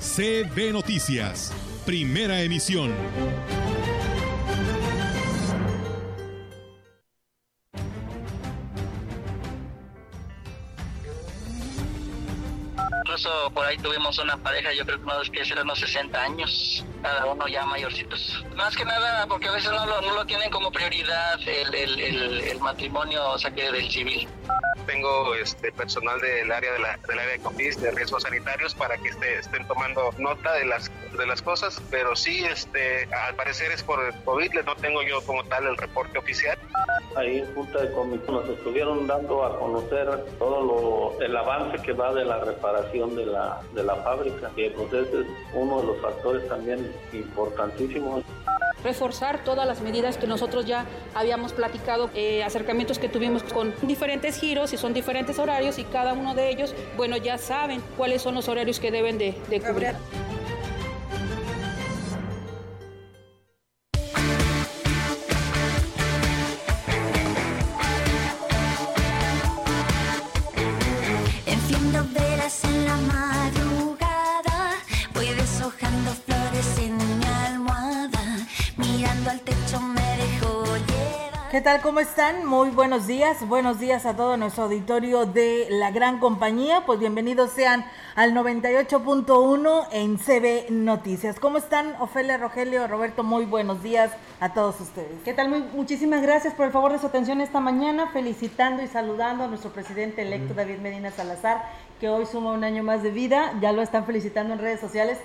CB Noticias, primera emisión. Incluso por ahí tuvimos una pareja, yo creo que unos que eran unos 60 años, cada uno ya mayorcitos. Más que nada porque a veces no lo, no lo tienen como prioridad el, el, el, el matrimonio, o sea, que del civil. Tengo este personal del área de la, del área de COVID, de riesgos sanitarios, para que este, estén tomando nota de las de las cosas, pero sí, este, al parecer es por el COVID, no tengo yo como tal el reporte oficial. Ahí en Junta de Comisión nos estuvieron dando a conocer todo lo, el avance que va de la reparación de la, de la fábrica, que pues ese es uno de los factores también importantísimos reforzar todas las medidas que nosotros ya habíamos platicado, eh, acercamientos que tuvimos con diferentes giros y son diferentes horarios y cada uno de ellos, bueno, ya saben cuáles son los horarios que deben de, de cubrir. Mirando al techo me dejo llevar. ¿Qué tal? ¿Cómo están? Muy buenos días. Buenos días a todo nuestro auditorio de la gran compañía. Pues bienvenidos sean al 98.1 en CB Noticias. ¿Cómo están? Ofelia, Rogelio, Roberto, muy buenos días a todos ustedes. ¿Qué tal? Muy, muchísimas gracias por el favor de su atención esta mañana, felicitando y saludando a nuestro presidente electo David Medina Salazar, que hoy suma un año más de vida. Ya lo están felicitando en redes sociales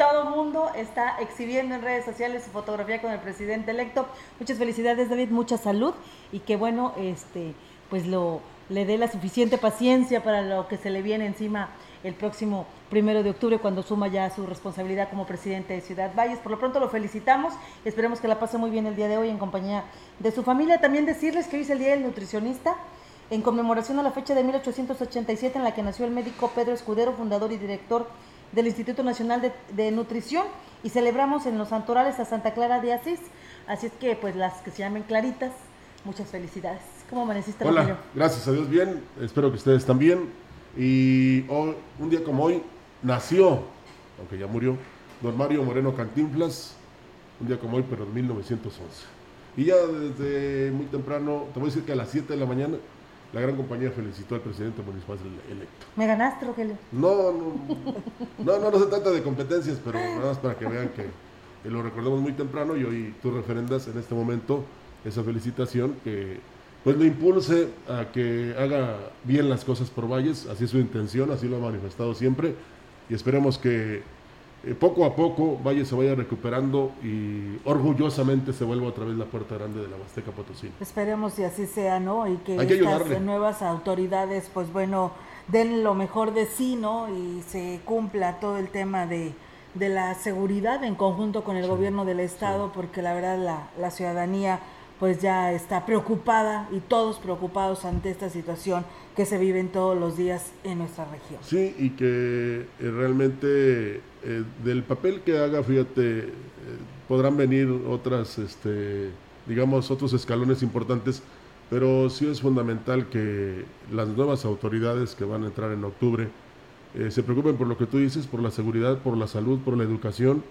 todo mundo está exhibiendo en redes sociales su fotografía con el presidente electo. Muchas felicidades, David, mucha salud y que bueno, este, pues lo le dé la suficiente paciencia para lo que se le viene encima el próximo primero de octubre cuando suma ya su responsabilidad como presidente de Ciudad Valles. Por lo pronto lo felicitamos, esperemos que la pase muy bien el día de hoy en compañía de su familia. También decirles que hoy es el Día del Nutricionista en conmemoración a la fecha de 1887 en la que nació el médico Pedro Escudero, fundador y director del Instituto Nacional de, de, Nutrición y celebramos en los santorales a Santa Clara de Asís. Así es que pues las que se llamen Claritas, muchas felicidades. ¿Cómo amaneciste? Hola, Rogelio? gracias a Dios bien, espero que ustedes también. Y hoy, un día como hoy nació, aunque ya murió, don Mario Moreno Cantinflas, un día como hoy, pero en 1911. Y ya desde muy temprano, te voy a decir que a las 7 de la mañana, la gran compañía felicitó al presidente municipal electo. ¿Me ganaste, Rogelio? No, no, no, no, no se trata de competencias, pero nada más para que vean que, que lo recordamos muy temprano y hoy tú referendas en este momento esa felicitación que pues lo impulse a que haga bien las cosas por Valles, así es su intención, así lo ha manifestado siempre y esperemos que eh, poco a poco Valles se vaya recuperando y orgullosamente se vuelva otra vez la puerta grande de la Huasteca Potosí. Esperemos y así sea, ¿no? Y que, estas ayudarle. nuevas autoridades, pues bueno, den lo mejor de sí, ¿no? Y se cumpla todo el tema de, de la seguridad en conjunto con el gobierno del estado, porque la verdad la, la ciudadanía pues ya está preocupada y todos preocupados ante esta situación que se vive todos los días en nuestra región. Sí, y que eh, realmente eh, del papel que haga, fíjate, eh, podrán venir otras, este, digamos, otros escalones importantes, pero sí es fundamental que las nuevas autoridades que van a entrar en octubre se preocupen por lo que tú dices, por la seguridad, por la salud, por la educación,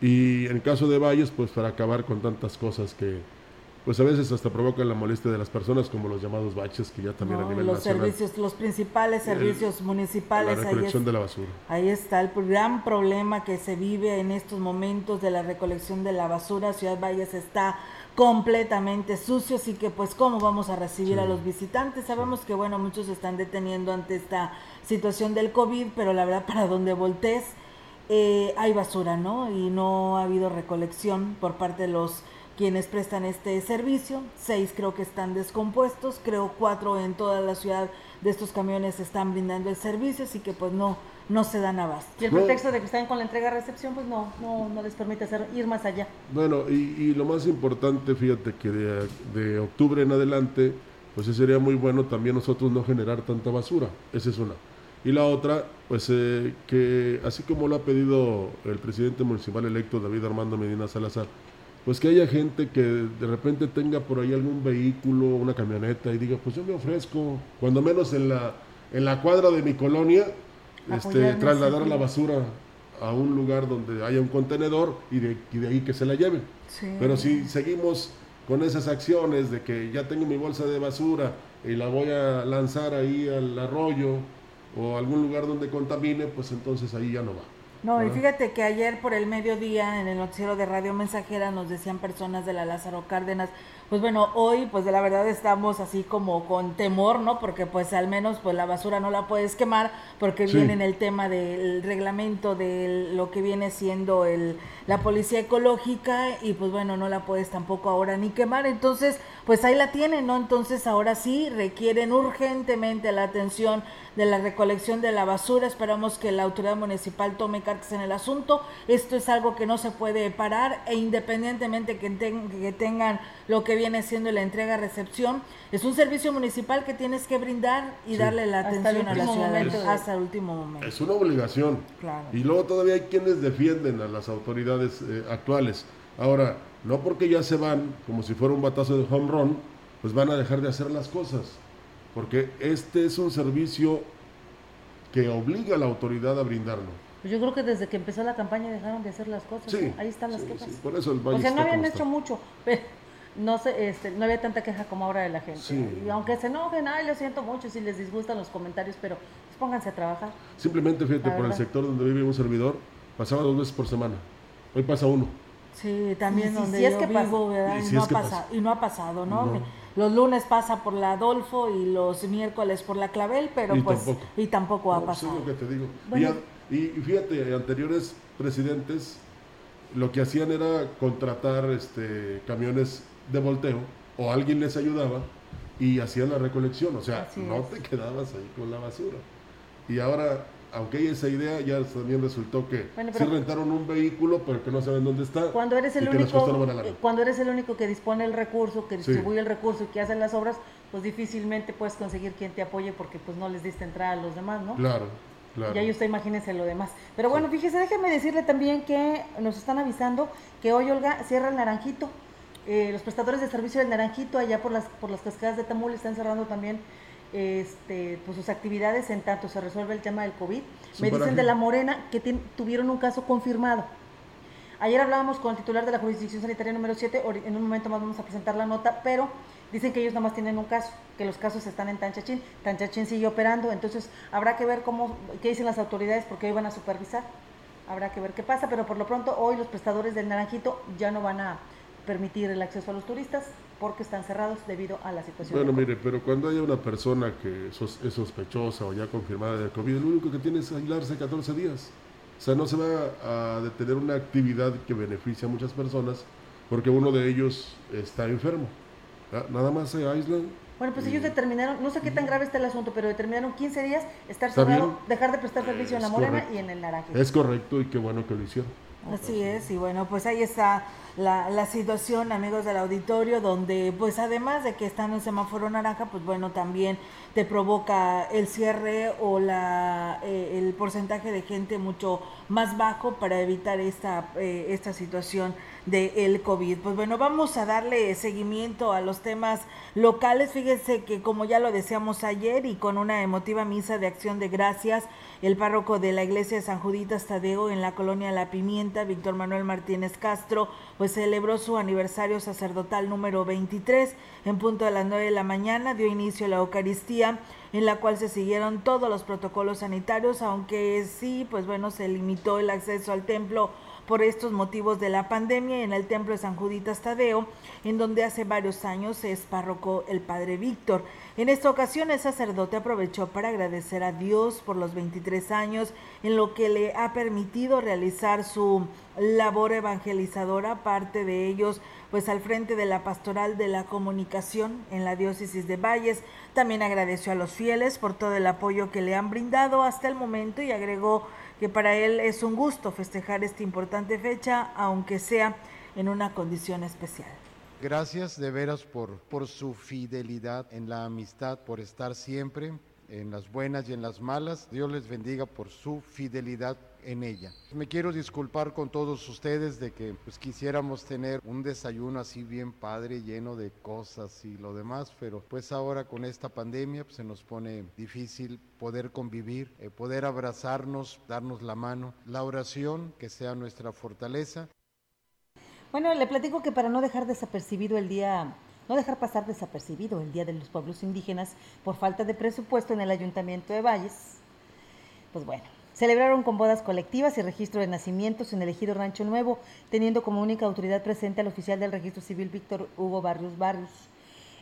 y en caso de Valles, pues para acabar con tantas cosas que, pues a veces hasta provocan la molestia de las personas, como los llamados baches, que ya también ¿no? a nivel los nacional. servicios, los principales El- servicios La municipales, ahí recolección es- de la basura. Ahí está el gran problema que se vive en estos momentos de la recolección de la basura. Ciudad Valles está completamente sucio, así que pues cómo vamos a recibir a los visitantes. Sabemos que bueno, muchos se están deteniendo ante esta situación del COVID, pero la verdad para donde voltees eh, hay basura, ¿no? Y no ha habido recolección por parte de los quienes prestan este servicio, seis creo que están descompuestos, creo cuatro en toda la ciudad de estos camiones están brindando el servicio, así que pues no, no se dan abasto. Y el pretexto de que están con la entrega-recepción, pues no, no, no les permite hacer, ir más allá. Bueno, y, y lo más importante, fíjate que de, de octubre en adelante, pues sería muy bueno también nosotros no generar tanta basura, esa es una. Y la otra, pues eh, que así como lo ha pedido el presidente municipal electo David Armando Medina Salazar, pues que haya gente que de repente tenga por ahí algún vehículo, una camioneta y diga, pues yo me ofrezco, cuando menos en la, en la cuadra de mi colonia, este, trasladar sí. la basura a un lugar donde haya un contenedor y de, y de ahí que se la lleven. Sí. Pero si seguimos con esas acciones de que ya tengo mi bolsa de basura y la voy a lanzar ahí al arroyo o algún lugar donde contamine, pues entonces ahí ya no va. No, y fíjate que ayer por el mediodía en el noticiero de Radio Mensajera nos decían personas de la Lázaro Cárdenas, pues bueno, hoy pues de la verdad estamos así como con temor, ¿no? Porque pues al menos pues la basura no la puedes quemar porque Sí. viene en el tema del reglamento de lo que viene siendo el la policía ecológica y pues bueno, no la puedes tampoco ahora ni quemar, entonces pues ahí la tienen, ¿no? Entonces ahora sí requieren urgentemente la atención de la recolección de la basura. Esperamos que la autoridad municipal tome cartas en el asunto. Esto es algo que no se puede parar e independientemente que, ten- que tengan lo que viene siendo la entrega-recepción, es un servicio municipal que tienes que brindar y Sí. darle la atención a la ciudadanía hasta el último momento. Es una obligación. Claro. Y luego todavía hay quienes defienden a las autoridades eh, actuales. Ahora, no porque ya se van, como si fuera un batazo de home run, pues van a dejar de hacer las cosas. Porque este es un servicio que obliga a la autoridad a brindarlo. Pues yo creo que desde que empezó la campaña dejaron de hacer las cosas. Sí, ¿no? Ahí están las sí, quejas. sí, por eso el o sea, no habían hecho está. mucho, pero no sé, este, no había tanta queja como ahora de la gente. Sí. Y aunque se enojen, ay, lo siento mucho si les disgustan los comentarios, pero pues pónganse a trabajar. Simplemente, fíjate, por el sector donde vive un servidor, pasaba dos veces por semana. Hoy pasa uno. Sí, también Y donde si es que pasa. vivo, ¿verdad? Y no es ha que pasa- pasa. y no ha pasado, ¿no? No. Los lunes pasa por la Adolfo y los miércoles por la Clavel, pero Y pues tampoco. y tampoco ha No, pues es pasado. lo que te digo. Bueno. Y, a- y, y fíjate, anteriores presidentes lo que hacían era contratar este, camiones de volteo o alguien les ayudaba y hacían la recolección. O sea, no te quedabas ahí con la basura. Y ahora, aunque hay esa idea, ya también resultó que Bueno, sí rentaron un vehículo, pero que no saben dónde está. Cuando eres el único, cuando eres el único que dispone el recurso, que Sí. distribuye el recurso y que hace las obras, pues difícilmente puedes conseguir quien te apoye porque pues no les diste entrada a los demás, ¿no? Claro, claro. Y usted imagínense lo demás. Pero bueno, fíjese, déjeme decirle también que nos están avisando que hoy, Olga, cierra el Naranjito. Eh, los prestadores de servicio del Naranjito, allá por las, por las cascadas de Tamul, están cerrando también este, pues, sus actividades en tanto se resuelve el tema del COVID. Me dicen de La Morena que tuvieron un caso confirmado. Ayer hablábamos con el titular de la jurisdicción sanitaria número 7, ori- en un momento más vamos a presentar la nota, pero dicen que ellos nada más tienen un caso, que los casos están en Tanchachín. Tanchachín sigue operando, entonces habrá que ver cómo, qué dicen las autoridades porque hoy van a supervisar. Habrá que ver qué pasa, pero por lo pronto hoy los prestadores del Naranjito ya no van a permitir el acceso a los turistas porque están cerrados debido a la situación. Bueno, mire, pero cuando haya una persona que sos- es sospechosa o ya confirmada de COVID, lo único que tiene es aislarse 14 días. O sea, no se va a detener una actividad que beneficia a muchas personas porque uno de ellos está enfermo. Nada más se aíslan. Bueno, pues ellos determinaron, no sé qué tan grave está el asunto, pero determinaron 15 días estar cerrado, dejar de prestar servicio en la Es Morena correcto. y en el Naranjito. Es correcto y qué bueno que lo hicieron. Así es, y bueno, pues ahí está la, la situación, amigos del auditorio, donde pues además de que están en semáforo naranja, pues bueno, también te provoca el cierre o la eh, el porcentaje de gente mucho más bajo para evitar esta, eh, esta situación del el COVID. Pues bueno, vamos a darle seguimiento a los temas locales. Fíjense que como ya lo decíamos ayer y con una emotiva misa de acción de gracias, el párroco de la iglesia de San Juditas Tadeo en la colonia La Pimienta, Víctor Manuel Martínez Castro, pues celebró su aniversario sacerdotal número 23 en punto de las 9 de la mañana, dio inicio a la Eucaristía en la cual se siguieron todos los protocolos sanitarios, aunque sí, pues bueno, se limitó el acceso al templo por estos motivos de la pandemia en el templo de San Juditas Tadeo, en donde hace varios años es párroco el padre Víctor. En esta ocasión el sacerdote aprovechó para agradecer a Dios por los 23 años en lo que le ha permitido realizar su labor evangelizadora, parte de ellos pues al frente de la pastoral de la comunicación en la diócesis de Valles. También agradeció a los fieles por todo el apoyo que le han brindado hasta el momento y agregó que para él es un gusto festejar esta importante fecha, aunque sea en una condición especial. Gracias de veras por, por su fidelidad en la amistad, por estar siempre en las buenas y en las malas. Dios les bendiga por su fidelidad en ella. Me quiero disculpar con todos ustedes de que pues quisiéramos tener un desayuno así bien padre, lleno de cosas y lo demás, pero pues ahora con esta pandemia pues, se nos pone difícil poder convivir, eh, poder abrazarnos, darnos la mano, la oración que sea nuestra fortaleza. Bueno, le platico que para no dejar desapercibido el día no dejar pasar desapercibido el Día de los Pueblos Indígenas por falta de presupuesto en el Ayuntamiento de Valles. Pues bueno, celebraron con bodas colectivas y registro de nacimientos en el ejido Rancho Nuevo, teniendo como única autoridad presente al oficial del registro civil Víctor Hugo Barrios Barrios.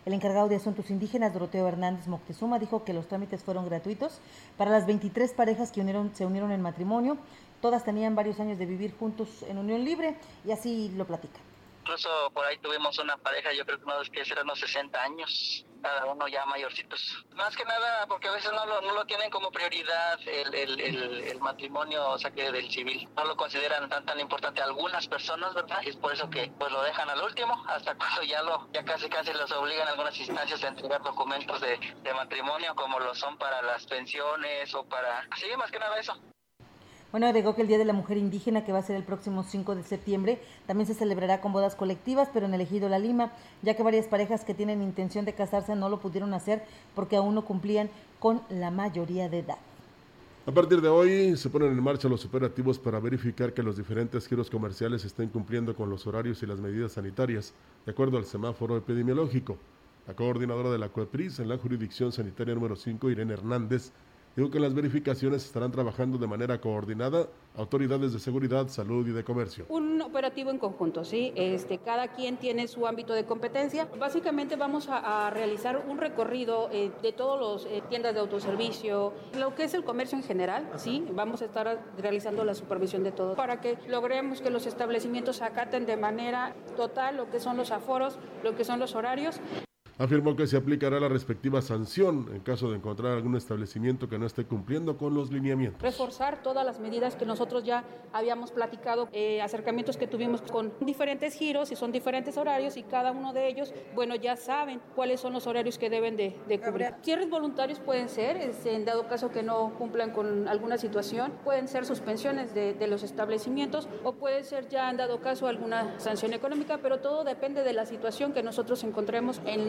El encargado de Asuntos Indígenas, Doroteo Hernández Moctezuma, dijo que los trámites fueron gratuitos para las 23 parejas que se unieron en matrimonio. Todas tenían varios años de vivir juntos en unión libre y así lo platican. Incluso por ahí tuvimos una pareja, yo creo que que eran unos 60 años, cada uno ya mayorcitos. Más que nada porque a veces no lo, no lo tienen como prioridad el, el, el, matrimonio, o sea, que del civil. No lo consideran tan tan importante algunas personas, ¿verdad? Y es por eso que pues lo dejan al último, hasta cuando ya lo ya casi casi los obligan algunas instancias a entregar documentos de, de matrimonio como lo son para las pensiones o para... Sí, más que nada eso. Bueno, agregó que el Día de la Mujer Indígena, que va a ser el próximo 5 de septiembre, también se celebrará con bodas colectivas, pero en el ejido La Lima, ya que varias parejas que tienen intención de casarse no lo pudieron hacer porque aún no cumplían con la mayoría de edad. A partir de hoy se ponen en marcha los operativos para verificar que los diferentes giros comerciales estén cumpliendo con los horarios y las medidas sanitarias, de acuerdo al semáforo epidemiológico. La coordinadora de la COEPRIS en la jurisdicción sanitaria número 5, Irene Hernández, Digo que las verificaciones estarán trabajando de manera coordinada autoridades de seguridad, salud y de comercio. Un operativo en conjunto, ¿sí? Este, cada quien tiene su ámbito de competencia. Básicamente vamos a, realizar un recorrido eh, de todas las eh, tiendas de autoservicio, lo que es el comercio en general, ¿sí? Vamos a estar realizando la supervisión de todo para que logremos que los establecimientos acaten de manera total lo que son los aforos, lo que son los horarios afirmó que se aplicará la respectiva sanción en caso de encontrar algún establecimiento que no esté cumpliendo con los lineamientos. Reforzar todas las medidas que nosotros ya habíamos platicado, eh, acercamientos que tuvimos con diferentes giros y son diferentes horarios y cada uno de ellos, bueno, ya saben cuáles son los horarios que deben de, cubrir. Cierres voluntarios pueden ser, en dado caso que no cumplan con alguna situación, pueden ser suspensiones de, de los establecimientos o puede ser ya en dado caso alguna sanción económica, pero todo depende de la situación que nosotros encontremos en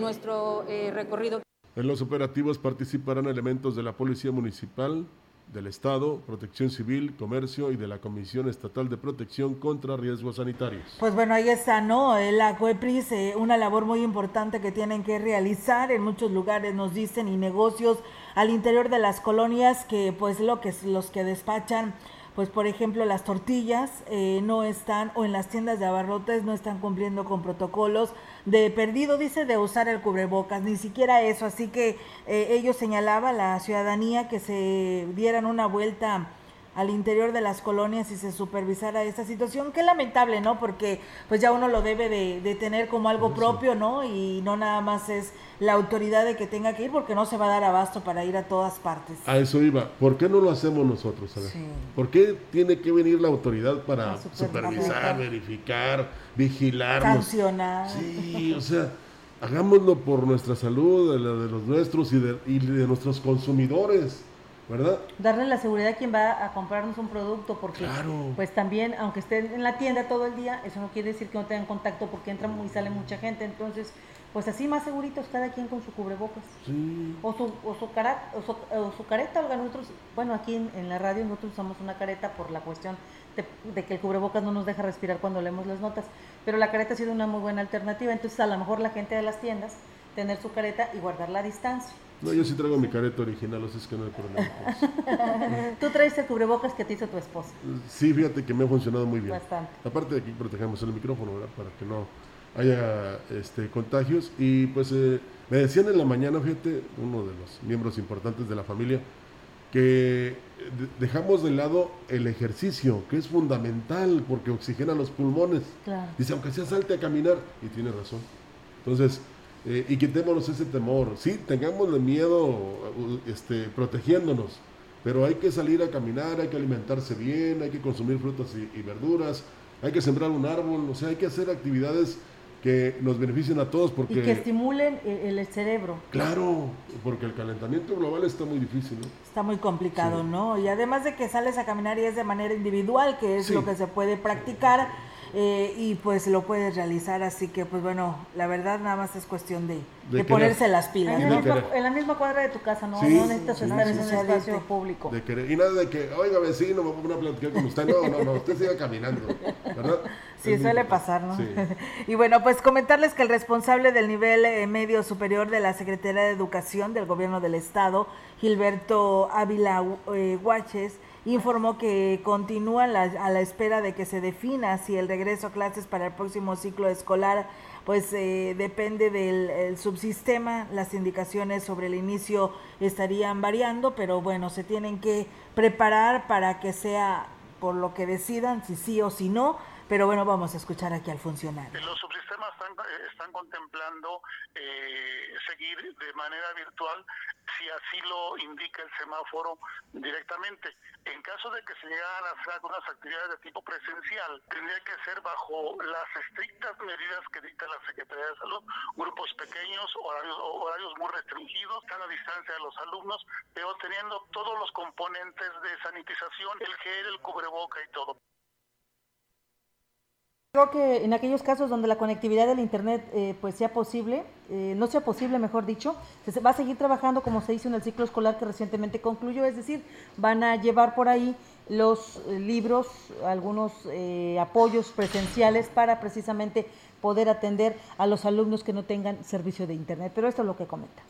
eh, recorrido. En los operativos participarán elementos de la Policía Municipal, del Estado, Protección Civil, Comercio y de la Comisión Estatal de Protección contra Riesgos Sanitarios. Pues bueno, ahí está, ¿no? La COEPRIS, eh, una labor muy importante que tienen que realizar en muchos lugares, nos dicen, y negocios al interior de las colonias que pues lo que los que despachan pues por ejemplo las tortillas eh, no están o en las tiendas de abarrotes no están cumpliendo con protocolos de perdido dice de usar el cubrebocas ni siquiera eso. Así que eh, ellos señalaban la ciudadanía que se dieran una vuelta al interior de las colonias y se supervisara esta situación. Qué lamentable, ¿no? Porque pues ya uno lo debe de, tener como algo propio, ¿no? Y no nada más es la autoridad de que tenga que ir porque no se va a dar abasto para ir a todas partes. A eso iba. ¿Por qué no lo hacemos nosotros? ¿Por qué tiene que venir la autoridad para supervisar, verificar, vigilar? Sancionar. Sí, o sea, hagámoslo por nuestra salud, de, de los nuestros y de, y de nuestros consumidores. ¿Verdad? Darle la seguridad a quien va a comprarnos un producto, porque pues también, aunque estén en la tienda todo el día, eso no quiere decir que no tengan contacto porque entra y sale mucha gente, entonces, pues así más seguritos cada quien con su cubrebocas. O su, o su, cara, o su, careta, nosotros, bueno, aquí en, la radio nosotros usamos una careta por la cuestión de, de, que el cubrebocas no nos deja respirar cuando leemos las notas, pero la careta ha sido una muy buena alternativa, entonces a lo mejor la gente de las tiendas tener su careta y guardar la distancia. No, yo sí traigo mi careta original, o sea, es que no hay problema. Tú traes el cubrebocas que te hizo tu esposa. Sí, fíjate que me ha funcionado muy bien. Bastante. Aparte de que protegemos el micrófono, ¿verdad? Para que no haya este, contagios. Y pues eh, me decían en la mañana, fíjate, uno de los miembros importantes de la familia, que dejamos de lado el ejercicio, que es fundamental porque oxigena los pulmones. Dice, aunque sea salte a caminar, y tiene razón. Entonces, eh, y quitémonos ese temor. Sí, tengamos miedo este, protegiéndonos, pero hay que salir a caminar, hay que alimentarse bien, hay que consumir frutas y, y verduras, hay que sembrar un árbol, o sea, hay que hacer actividades que nos beneficien a todos porque... Y que estimulen el, cerebro. Claro, porque el calentamiento global está muy difícil, ¿no? Está muy complicado, ¿no? Y además de que sales a caminar y es de manera individual, que es lo que se puede practicar eh, y pues lo puedes realizar, así que pues bueno, la verdad nada más es cuestión de, de, ponerse las pilas. En, la misma cuadra de tu casa, ¿no? no necesitas estar en un espacio público. y nada de que, oiga vecino, vamos a platicar con usted. No, no, no, usted siga caminando, ¿verdad? Sí, suele pasar, ¿no? y bueno, pues comentarles que el responsable del nivel eh, medio superior de la Secretaría de Educación del Gobierno del Estado, Gilberto Ávila eh, Guaches, informó que continúan a la espera de que se defina si el regreso a clases para el próximo ciclo escolar pues eh, depende del subsistema, las indicaciones sobre el inicio estarían variando, pero bueno, se tienen que preparar para que sea por lo que decidan, si sí o si no, pero bueno, vamos a escuchar aquí al funcionario. Están, eh, están contemplando eh, seguir de manera virtual si así lo indica el semáforo directamente. En caso de que se llegaran a hacer algunas actividades de tipo presencial, tendría que ser bajo las estrictas medidas que dicta la Secretaría de Salud, grupos pequeños, horarios, horarios muy restringidos, cada distancia de los alumnos, pero teniendo todos los componentes de sanitización, el gel, el cubreboca y todo. Creo que en aquellos casos donde la conectividad del Internet eh, pues sea posible, eh, no sea posible, mejor dicho, se va a seguir trabajando como se hizo en el ciclo escolar que recientemente concluyó, es decir, van a llevar por ahí los eh, libros, algunos apoyos presenciales para precisamente poder atender a los alumnos que no tengan servicio de Internet. Pero esto es lo que comenta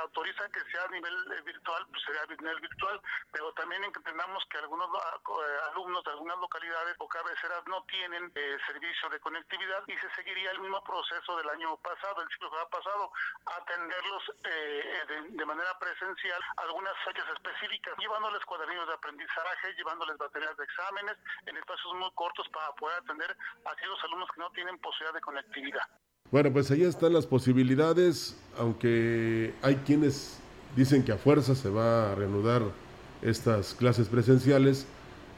autoriza que sea a nivel eh, virtual, pues sería a nivel virtual, pero también entendamos que algunos ah, eh, alumnos de algunas localidades o cabeceras no tienen eh, servicio de conectividad y se seguiría el mismo proceso del año pasado, el ciclo pasado, atenderlos de, manera presencial algunas fechas específicas, llevándoles cuadernillos de aprendizaje, llevándoles baterías de exámenes en espacios muy cortos para poder atender a aquellos alumnos que no tienen posibilidad de conectividad. Bueno, pues ahí están las posibilidades, aunque hay quienes dicen que a fuerza se va a reanudar estas clases presenciales.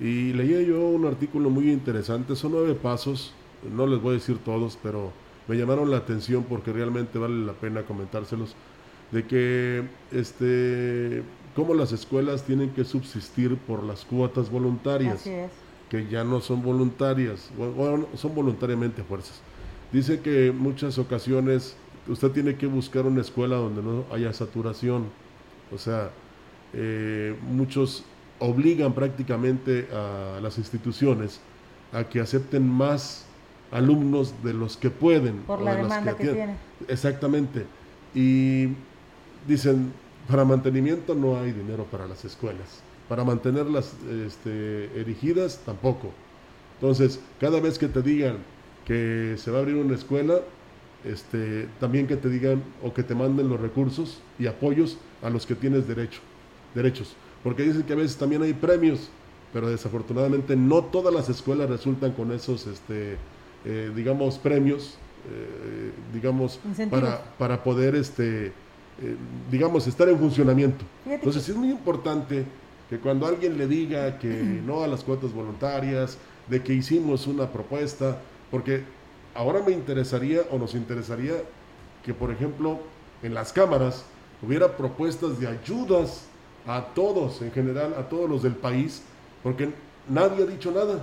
Y leía yo un artículo muy interesante, son nueve pasos, no les voy a decir todos, pero me llamaron la atención porque realmente vale la pena comentárselos, de que este, cómo las escuelas tienen que subsistir por las cuotas voluntarias, que ya no son voluntarias, bueno, son voluntariamente a fuerzas. Dice que en muchas ocasiones usted tiene que buscar una escuela donde no haya saturación. O sea, eh, muchos obligan prácticamente a las instituciones a que acepten más alumnos de los que pueden. Por la demanda que, tienen. Exactamente. Y dicen, para mantenimiento no hay dinero para las escuelas. Para mantenerlas este, erigidas tampoco. Entonces, cada vez que te digan, que se va a abrir una escuela, este, también que te digan o que te manden los recursos y apoyos a los que tienes derecho, derechos. Porque dicen que a veces también hay premios, pero desafortunadamente no todas las escuelas resultan con esos, este, eh, digamos, premios, eh, digamos, para, para poder, este, eh, digamos, estar en funcionamiento. Entonces es muy importante que cuando alguien le diga que no a las cuotas voluntarias, de que hicimos una propuesta, porque ahora me interesaría o nos interesaría que, por ejemplo, en las cámaras hubiera propuestas de ayudas a todos en general, a todos los del país, porque nadie ha dicho nada.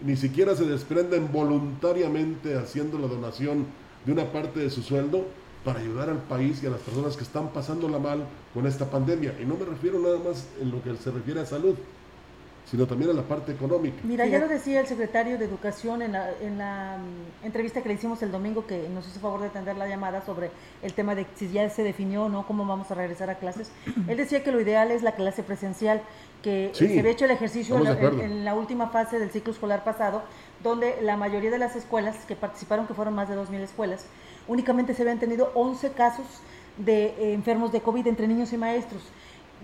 Ni siquiera se desprenden voluntariamente haciendo la donación de una parte de su sueldo para ayudar al país y a las personas que están pasándola mal con esta pandemia. Y no me refiero nada más en lo que se refiere a salud, sino también a la parte económica. Mira, ya lo decía el secretario de Educación en la, en la mm, entrevista que le hicimos el domingo, que nos hizo favor de atender la llamada sobre el tema de si ya se definió o no cómo vamos a regresar a clases. Él decía que lo ideal es la clase presencial, que se había hecho el ejercicio en la, última fase del ciclo escolar pasado, donde la mayoría de las escuelas que participaron, que fueron más de 2.000 escuelas, únicamente se habían tenido 11 casos de eh, enfermos de COVID entre niños y maestros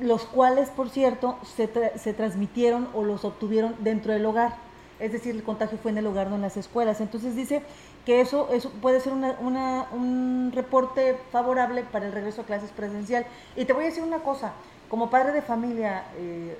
los cuales, por cierto, se, tra- se transmitieron o los obtuvieron dentro del hogar. Es decir, el contagio fue en el hogar, no en las escuelas. Entonces dice que eso, eso puede ser una- un reporte favorable para el regreso a clases presencial. Y te voy a decir una cosa, como padre de familia, eh,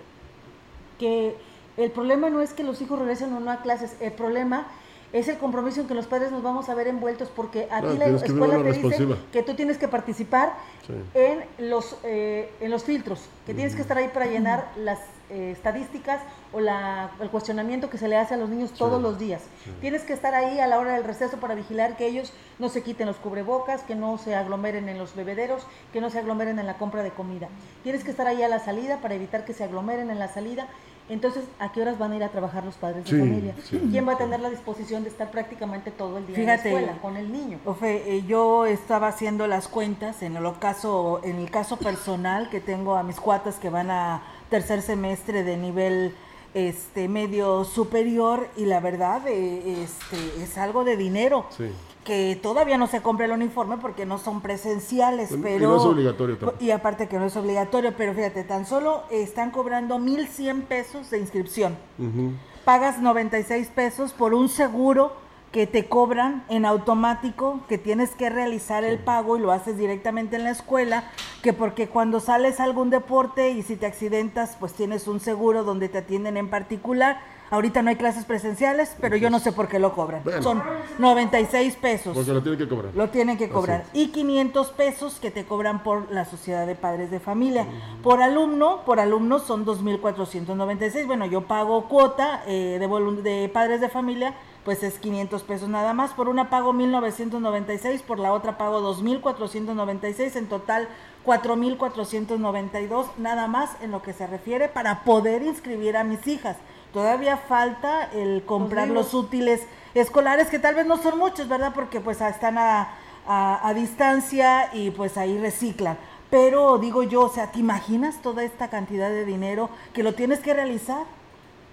que el problema no es que los hijos regresen o no a clases, el problema es el compromiso en que los padres nos vamos a ver envueltos porque a Claro, ti la escuela te dice que tú tienes que participar Sí. en los eh, en los filtros, que tienes que estar ahí para llenar las eh, estadísticas o la, el cuestionamiento que se le hace a los niños todos los días. Tienes que estar ahí a la hora del receso para vigilar que ellos no se quiten los cubrebocas, que no se aglomeren en los bebederos, que no se aglomeren en la compra de comida. Tienes que estar ahí a la salida para evitar que se aglomeren en la salida. Entonces, ¿a qué horas van a ir a trabajar los padres de Sí, familia? sí. ¿Quién va a tener la disposición de estar prácticamente todo el día Fíjate, en la escuela con el niño? Ofe, eh, yo estaba haciendo las cuentas en el caso, en el caso personal que tengo a mis cuatas que van a tercer semestre de nivel este medio superior y la verdad eh, este es algo de dinero Sí. Que todavía no se compra el uniforme porque no son presenciales, Y no pero es obligatorio tampoco. y aparte que no es obligatorio, pero fíjate, tan solo están cobrando 1100 pesos de inscripción Ujú. pagas 96 pesos por un seguro que te cobran en automático, que tienes que realizar el pago y lo haces directamente en la escuela, que porque cuando sales a algún deporte y si te accidentas, pues tienes un seguro donde te atienden en particular. Ahorita no hay clases presenciales, pero yo no sé por qué lo cobran. Bueno. Son 96 pesos. Porque lo tienen que cobrar. Lo tienen que cobrar. Y 500 pesos que te cobran por la Sociedad de Padres de Familia. Por alumno, por alumno son 2.496. Bueno, yo pago cuota eh, de, de Padres de Familia, pues es 500 pesos nada más. Por una pago 1.996, por la otra pago 2.496. En total 4.492 nada más en lo que se refiere para poder inscribir a mis hijas. Todavía falta el comprar los útiles escolares, que tal vez no son muchos, ¿verdad? Porque pues están a, a- a distancia y pues ahí reciclan. Pero digo yo, o sea, ¿te imaginas toda esta cantidad de dinero que lo tienes que realizar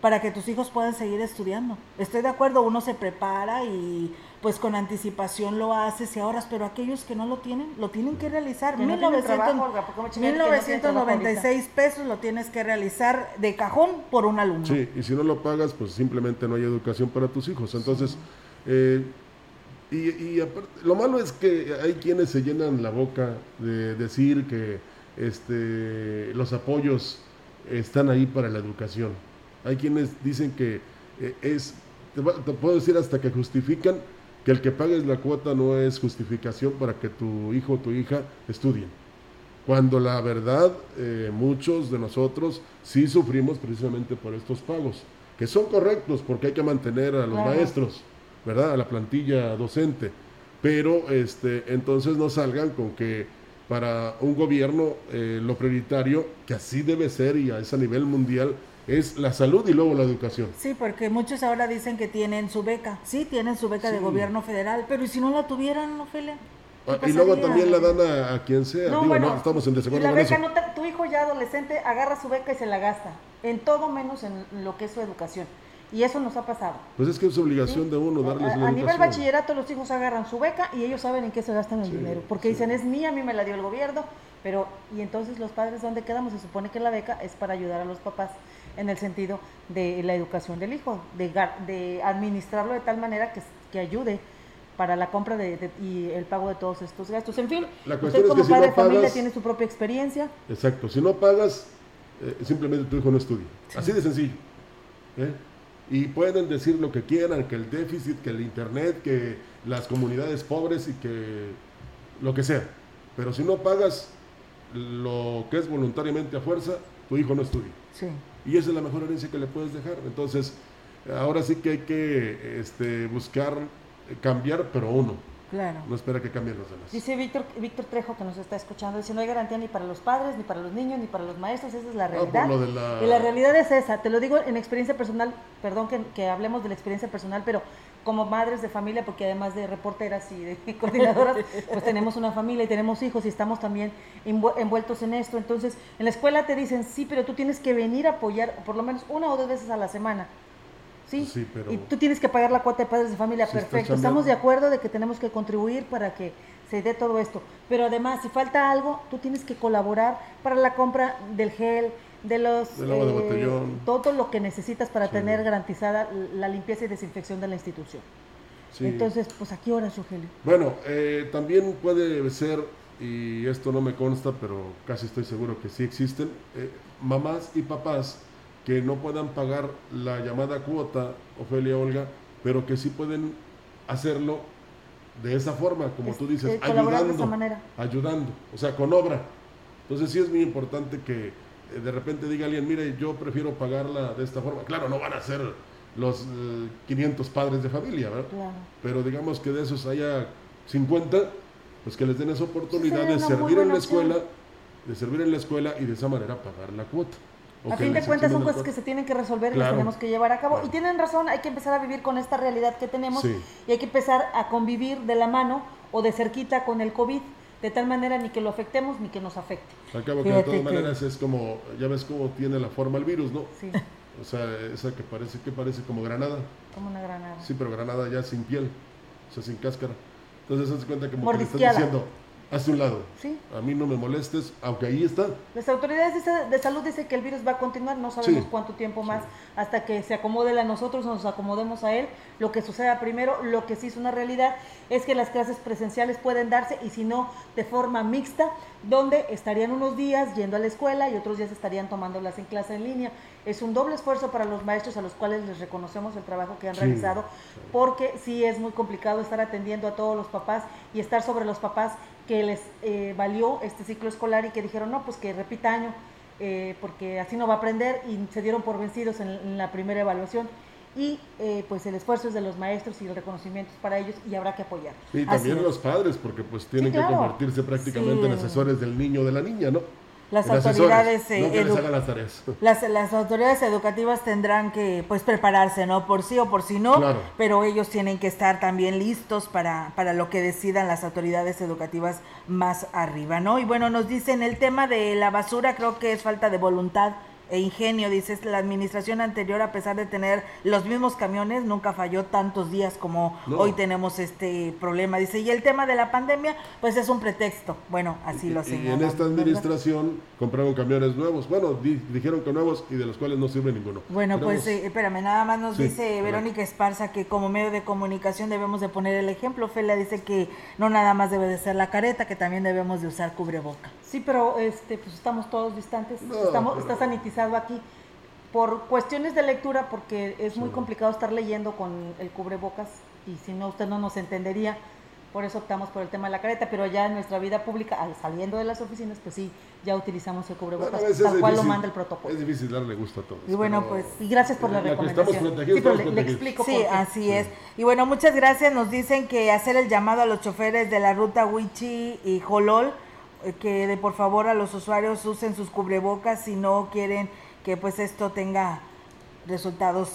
para que tus hijos puedan seguir estudiando? Estoy de acuerdo, uno se prepara y pues con anticipación lo hace, se ahorras, pero aquellos que no lo tienen, lo tienen que realizar. Que no tienen 1900 trabajo, Olga, ¿por qué me chingas que no tienen trabajo 1996 pesos lo tienes que realizar de cajón por un alumno. Sí, y si no lo pagas, pues simplemente no hay educación para tus hijos. Entonces, eh, y, y aparte, lo malo es que hay quienes se llenan la boca de decir que este, los apoyos están ahí para la educación. Hay quienes dicen que eh, es, te, va- te puedo decir hasta que justifican que el que pagues la cuota no es justificación para que tu hijo o tu hija estudien. Cuando la verdad, eh, muchos de nosotros sí sufrimos precisamente por estos pagos, que son correctos porque hay que mantener a los Claro. maestros, ¿verdad? A la plantilla docente. Pero este, entonces no salgan con que para un gobierno eh, lo prioritario, que así debe ser y a nivel mundial, es la salud y luego la educación. Sí, porque muchos ahora dicen que tienen su beca. Sí, tienen su beca de gobierno federal, pero ¿y si no la tuvieran, Ofelia? ¿Qué Ah, y luego también la dan a, a quien sea. No, Digo, bueno, no, estamos en desacuerdo la con beca eso. no te- tu hijo ya adolescente agarra su beca y se la gasta, en todo menos en lo que es su educación. Y eso nos ha pasado. Pues es que es obligación ¿sí? de uno darles a, a nivel bachillerato los hijos agarran su beca y ellos saben en qué se gastan el Sí, dinero, porque sí. dicen es mía, a mí me la dio el gobierno, pero y entonces los padres dónde quedamos? Se supone que la beca es para ayudar a los papás en el sentido de la educación del hijo, de, de administrarlo de tal manera que, que ayude para la compra de, de- y el pago de todos estos gastos. En fin, La usted cuestión es como que si padre no de familia pagas- tiene su propia experiencia. Exacto, si no pagas, eh, simplemente tu hijo no estudia. Así de sencillo. ¿eh? Y pueden decir lo que quieran, que el déficit, que el internet, que las comunidades pobres y que lo que sea. Pero si no pagas lo que es voluntariamente a fuerza, tu hijo no estudia. Sí. Y esa es la mejor herencia que le puedes dejar. Entonces, ahora sí que hay que este, buscar eh, cambiar, pero uno. Claro. No espera que cambien los demás. Dice Víctor, Víctor Trejo que nos está escuchando, dice no hay garantía ni para los padres, ni para los niños, ni para los maestros, esa es la realidad. Ah, por lo de la- Y la realidad es esa, te lo digo en experiencia personal, perdón que, que hablemos de la experiencia personal, pero como madres de familia, porque además de reporteras y de coordinadoras, pues tenemos una familia y tenemos hijos y estamos también envu- envueltos en esto. Entonces, en la escuela te dicen, sí, pero tú tienes que venir a apoyar por lo menos una o dos veces a la semana. ¿Sí? Sí, pero- Y tú tienes que pagar la cuota de padres de familia, perfecto. Estamos de acuerdo de que tenemos que contribuir para que se dé todo esto. Pero además, si falta algo, tú tienes que colaborar para la compra del gel, de los Del agua de eh, botellón. todo lo que necesitas para Sí. tener garantizada la limpieza y desinfección de la institución. Sí. Entonces, pues aquí horas, Rogelio. Bueno, eh, también puede ser, y esto no me consta, pero casi estoy seguro que sí existen, eh, mamás y papás que no puedan pagar la llamada cuota, Ofelia Olga, pero que sí pueden hacerlo de esa forma, como Es- tú dices, de ayudando, esa manera. ayudando, o sea, con obra. Entonces sí es muy importante que eh, de repente diga alguien, mire, yo prefiero pagarla de esta forma. Claro, no van a ser los eh, 500 padres de familia, ¿verdad? Claro. pero digamos que de esos haya 50, pues que les den esa oportunidad de servir en la opción. escuela, de servir en la escuela y de esa manera pagar la cuota. A fin de cuentas son cosas que se tienen que resolver y las tenemos que llevar a cabo. Claro. Y tienen razón, hay que empezar a vivir con esta realidad que tenemos Sí. y hay que empezar a convivir de la mano o de cerquita con el COVID, de tal manera ni que lo afectemos ni que nos afecte. Al cabo que de todas que- maneras es como, ya ves cómo tiene la forma el virus, ¿no? Sí, O sea, esa que parece que parece como granada. como una granada. Sí, pero granada ya sin piel, o sea, sin cáscara. Entonces, de cuenta como que le estás diciendo, hazte un lado. Sí. A mí no me molestes, aunque ahí está. Las autoridades de sa- de salud dicen que el virus va a continuar, no sabemos Sí. cuánto tiempo más, hasta que se acomode a nosotros o nos acomodemos a él. Lo que suceda primero, lo que sí es una realidad, es que las clases presenciales pueden darse y si no, de forma mixta, donde estarían unos días yendo a la escuela y otros días estarían tomándolas en clase en línea. Es un doble esfuerzo para los maestros a los cuales les reconocemos el trabajo que han Sí. realizado, porque sí es muy complicado estar atendiendo a todos los papás y estar sobre los papás que les eh, valió este ciclo escolar y que dijeron, no, pues que repita año, eh, porque así no va a aprender y se dieron por vencidos en, en la primera evaluación. Y eh, pues el esfuerzo es de los maestros y el reconocimiento es para ellos y habrá que apoyar. Y también los padres, porque pues tienen claro. que convertirse prácticamente en asesores del niño o de la niña, ¿no? Las autoridades, eh, no las tareas. Las, las autoridades educativas tendrán que pues prepararse, ¿no? Por sí o por si no, Claro. pero ellos tienen que estar también listos para, para lo que decidan las autoridades educativas más arriba, ¿no? Y bueno, nos dicen el tema de la basura, creo que es falta de voluntad e ingenio, dices, la administración anterior, a pesar de tener los mismos camiones, nunca falló tantos días como No. hoy tenemos este problema, dice, y el tema de la pandemia, pues es un pretexto, bueno, así lo Y- y señalan, en esta ¿verdad? administración compraron camiones nuevos. Bueno, di- dijeron que nuevos y de los cuales no sirve ninguno. Bueno, pues eh, espérame, nada más nos Sí, dice. Verónica Esparza que como medio de comunicación debemos de poner el ejemplo. Ofelia dice que no nada más debe de ser la careta, que también debemos de usar cubreboca. Sí, pero este, pues estamos todos distantes, No, estamos, pero- está sanitizado aquí. Por cuestiones de lectura, porque es muy Sí. complicado estar leyendo con el cubrebocas y si no, usted no nos entendería. Por eso optamos por el tema de la careta, pero ya en nuestra vida pública, al- saliendo de las oficinas, pues sí, ya utilizamos el cubrebocas, tal cual lo manda el protocolo. Es difícil darle gusto a todos. Y bueno, pero- pues, Y gracias por la recomendación. Sí, pero estamos le, le explico Sí, por qué. así es. Y bueno, muchas gracias. Nos dicen que hacer el llamado a los choferes de la ruta Huichi y Jolol, que de por favor a los usuarios usen sus cubrebocas si no quieren que pues esto tenga resultados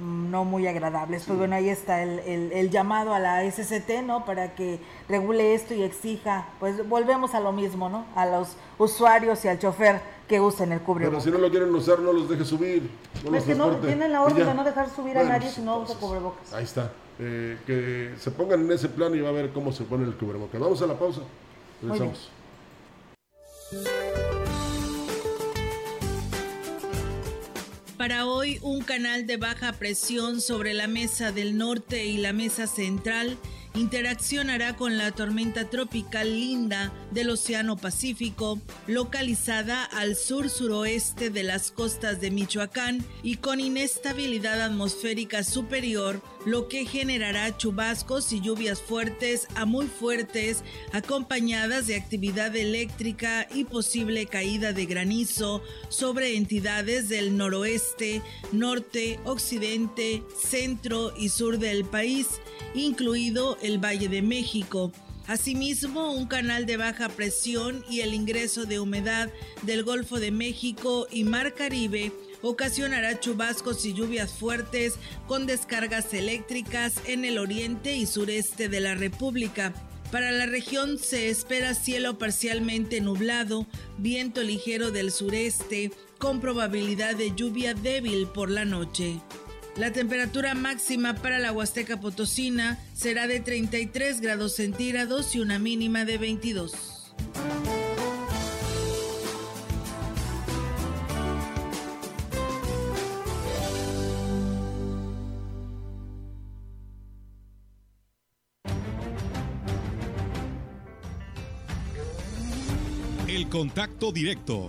mm, no muy agradables. Pues bueno, ahí está el, el- el llamado a la SCT, ¿no? Para que regule esto y exija, pues volvemos a lo mismo, ¿no? A los usuarios y al chofer que usen el Pero cubrebocas. si no lo quieren usar, no los deje subir. No los Es que no, tienen la orden de no dejar subir a nadie pues, si no usa cubrebocas. Ahí está. Eh, que se pongan en ese plan y va a ver cómo se pone el cubrebocas. Vamos a la pausa. bien. Regresamos. Para hoy, un canal de baja presión sobre la mesa del norte y la mesa central interaccionará con la tormenta tropical Linda del Océano Pacífico, localizada al sur-suroeste de las costas de Michoacán y con inestabilidad atmosférica superior, lo que generará chubascos y lluvias fuertes a muy fuertes, acompañadas de actividad eléctrica y posible caída de granizo sobre entidades del noroeste, norte, occidente, centro y sur del país, incluido el Valle de México. Asimismo, un canal de baja presión y el ingreso de humedad del Golfo de México y Mar Caribe ocasionará chubascos y lluvias fuertes con descargas eléctricas en el oriente y sureste de la República. Para la región se espera cielo parcialmente nublado, viento ligero del sureste, con probabilidad de lluvia débil por la noche. La temperatura máxima para la Huasteca Potosina será de 33 grados centígrados y una mínima de 22. El contacto directo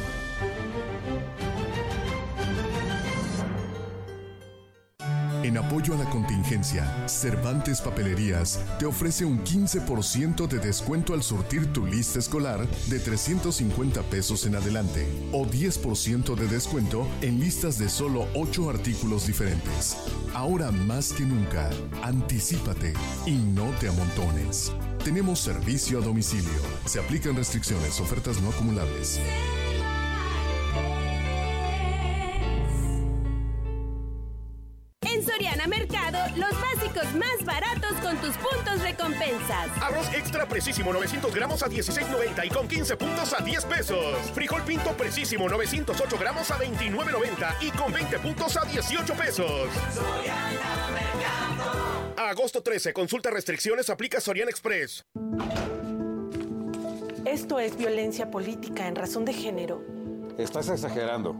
En apoyo a la contingencia, Cervantes Papelerías te ofrece un 15% de descuento al surtir tu lista escolar de 350 pesos en adelante o 10% de descuento en listas de solo 8 artículos diferentes. Ahora más que nunca, anticípate y no te amontones. Tenemos servicio a domicilio. Se aplican restricciones, ofertas no acumulables. Arroz extra precisísimo 900 gramos a 16.90 y con 15 puntos a 10 pesos. Frijol pinto precisísimo 908 gramos a 29.90 y con 20 puntos a 18 pesos. Agosto 13, consulta restricciones, aplica Soriana Express. Esto es violencia política en razón de género. Estás exagerando.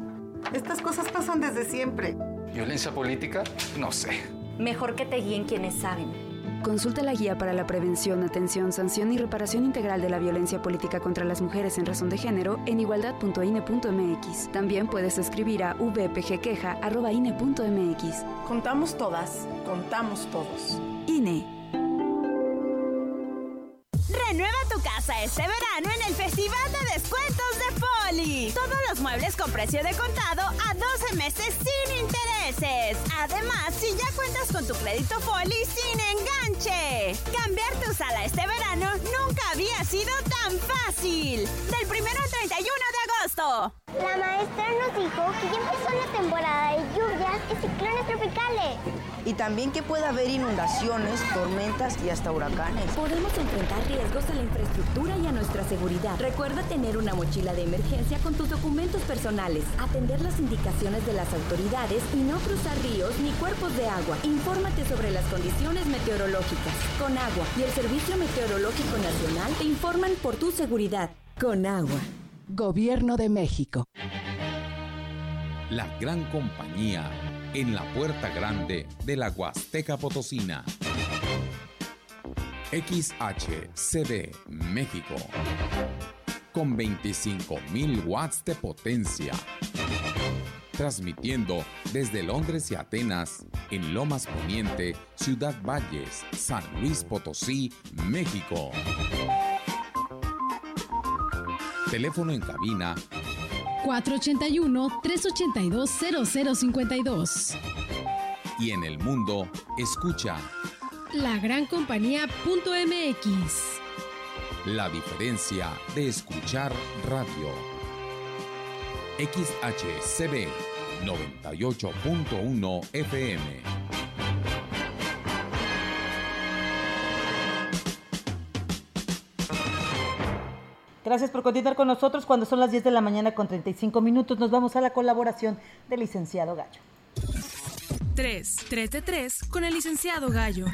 Estas cosas pasan desde siempre. ¿Violencia política? No sé. Mejor que te guíen quienes saben. Consulta la guía para la prevención, atención, sanción y reparación integral de la violencia política contra las mujeres en razón de género en igualdad.ine.mx. También puedes escribir a vpgqueja.ine.mx. Contamos todas, contamos todos. INE. Renueva tu casa este verano en el Festival de Descuentos de Poli. Todos los muebles con precio de contado a 12 meses sin intereses. Además, si ya cuentas con tu crédito Poli sin enganche. Cambiar tu sala este verano nunca había sido tan fácil. Del primero al 31 de agosto. La maestra nos dijo que ya empezó la temporada de lluvias y ciclones tropicales. Y también que puede haber inundaciones, tormentas y hasta huracanes. Podemos enfrentar riesgos a la infraestructura y a nuestra seguridad. Recuerda tener una mochila de emergencia con tus documentos personales, atender las indicaciones de las autoridades y no cruzar ríos ni cuerpos de agua. Infórmate sobre las condiciones meteorológicas. Con agua y el Servicio Meteorológico Nacional te informan por tu seguridad. Con agua. Gobierno de México. La gran compañía en la puerta grande de la Huasteca Potosina. XHCD México. Con 25.000 watts de potencia. Transmitiendo desde Londres y Atenas, en Lomas Poniente, Ciudad Valles, San Luis Potosí, México. Teléfono en cabina 481-382-0052. Y en el mundo, escucha lagrancompañía.mx. La diferencia de escuchar radio. XHCB 98.1 FM. Gracias por continuar con nosotros cuando son las 10 de la mañana con 35 minutos. Nos vamos a la colaboración del licenciado Gallo. 3, 3 de 3 con el licenciado Gallo.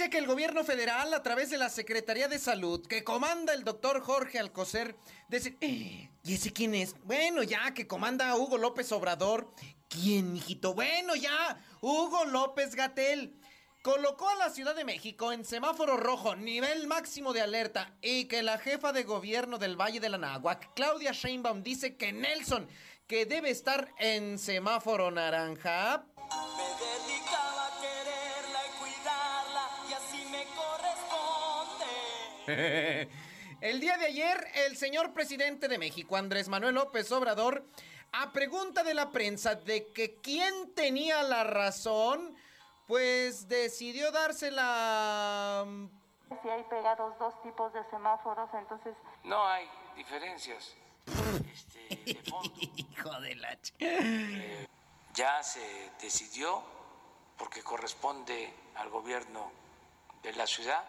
A que el gobierno federal, a través de la Secretaría de Salud, que comanda el doctor Jorge Alcocer, dice, "Eh, ¿y ese quién es? Bueno, ya que comanda Hugo López Obrador. ¿Quién, mijito? Bueno, ya, Hugo López Gatel. Colocó a la Ciudad de México en semáforo rojo, nivel máximo de alerta, y que la jefa de gobierno del Valle de la Náhuac, Claudia Sheinbaum, dice que Nelson, que debe estar en semáforo naranja. El día de ayer, el señor presidente de México, Andrés Manuel López Obrador, a pregunta de la prensa de que quién tenía la razón, pues decidió dársela... Si hay pegados dos tipos de semáforos, entonces... No hay diferencias este, de fondo. Hijo de la... Eh, ya se decidió, porque corresponde al gobierno de la ciudad,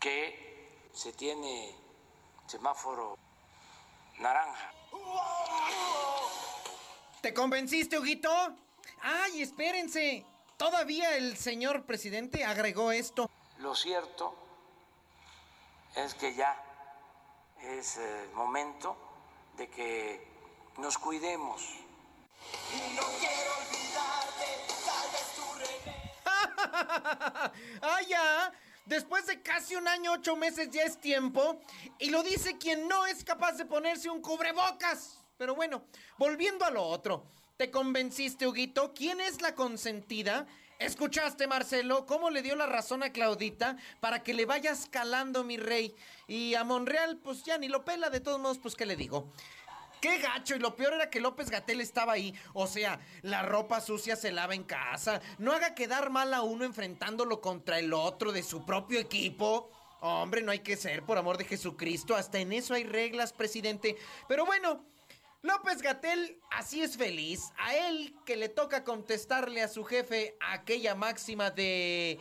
que se tiene semáforo naranja. ¿Te convenciste, Huguito? ¡Ay, espérense! Todavía el señor presidente agregó esto. Lo cierto es que ya es el momento de que nos cuidemos. No quiero olvidarte, tal vez René. ¡Ah, ya! Después de casi un año, ocho meses ya es tiempo. Y lo dice quien no es capaz de ponerse un cubrebocas. Pero bueno, volviendo a lo otro. ¿Te convenciste, Huguito? ¿Quién es la consentida? ¿Escuchaste, Marcelo, cómo le dio la razón a Claudita para que le vaya escalando, mi rey? Y a Monreal, pues ya ni lo pela, de todos modos, pues, ¿qué le digo? ¡Qué gacho! Y lo peor era que López Gatel estaba ahí. O sea, la ropa sucia se lava en casa. No haga quedar mal a uno enfrentándolo contra el otro de su propio equipo. Hombre, no hay que ser, por amor de Jesucristo. Hasta en eso hay reglas, presidente. Pero bueno, López Gatel así es feliz. A él que le toca contestarle a su jefe aquella máxima de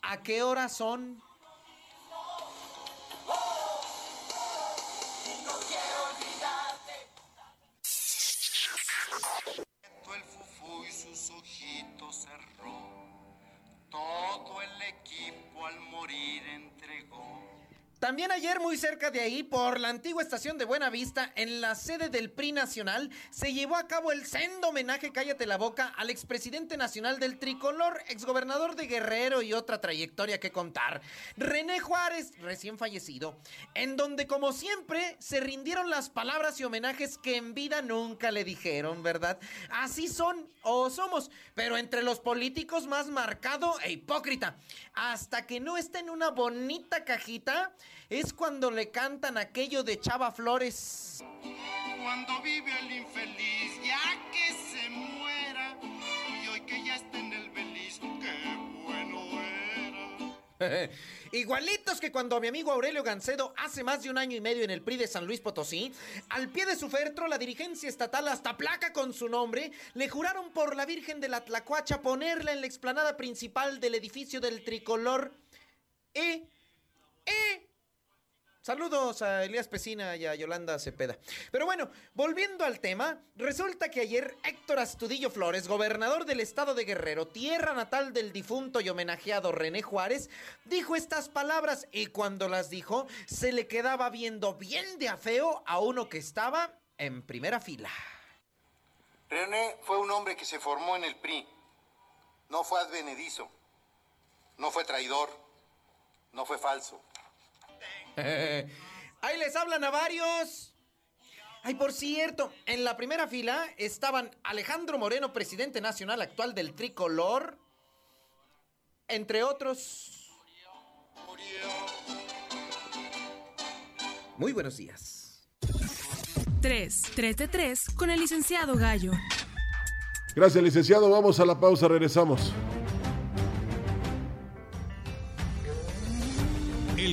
¿a qué hora son? Ojitos cerró. Todo el equipo al morir entregó. También ayer, muy cerca de ahí, por la antigua estación de Buenavista, en la sede del PRI Nacional, se llevó a cabo el sendo homenaje, cállate la boca, al expresidente nacional del tricolor, exgobernador de Guerrero y otra trayectoria que contar, René Juárez, recién fallecido, en donde, como siempre, se rindieron las palabras y homenajes que en vida nunca le dijeron, ¿verdad? Así son o somos, pero entre los políticos más marcado e hipócrita. Hasta que no está en una bonita cajita, es cuando le cantan aquello de Chava Flores. Cuando vive el infeliz, ya que se muera. Y hoy que ya está en el beliz, qué bueno era. Igualitos que cuando mi amigo Aurelio Gancedo hace más de un año y medio en el PRI de San Luis Potosí, al pie de su féretro la dirigencia estatal hasta placa con su nombre, le juraron por la Virgen de la Tlacuacha ponerla en la explanada principal del edificio del tricolor. E, e, Saludos a Elías Pesina y a Yolanda Cepeda. Pero bueno, volviendo al tema, resulta que ayer Héctor Astudillo Flores, gobernador del estado de Guerrero, tierra natal del difunto y homenajeado René Juárez, dijo estas palabras y cuando las dijo, se le quedaba viendo bien de afeo a uno que estaba en primera fila. René fue un hombre que se formó en el PRI. No fue advenedizo. No fue traidor. No fue falso. Ahí les hablan a varios. Ay, por cierto, en la primera fila estaban Alejandro Moreno, presidente nacional actual del Tricolor, entre otros. Muy buenos días. 3, 3 de 3 con el licenciado Gallo. Gracias, licenciado. Vamos a la pausa, regresamos.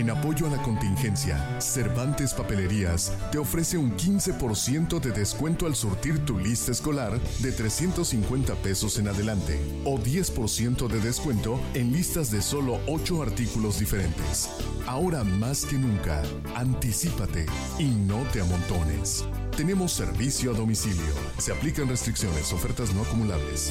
En apoyo a la contingencia, Cervantes Papelerías te ofrece un 15% de descuento al surtir tu lista escolar de 350 pesos en adelante o 10% de descuento en listas de solo 8 artículos diferentes. Ahora más que nunca, anticípate y no te amontones. Tenemos servicio a domicilio. Se aplican restricciones, ofertas no acumulables.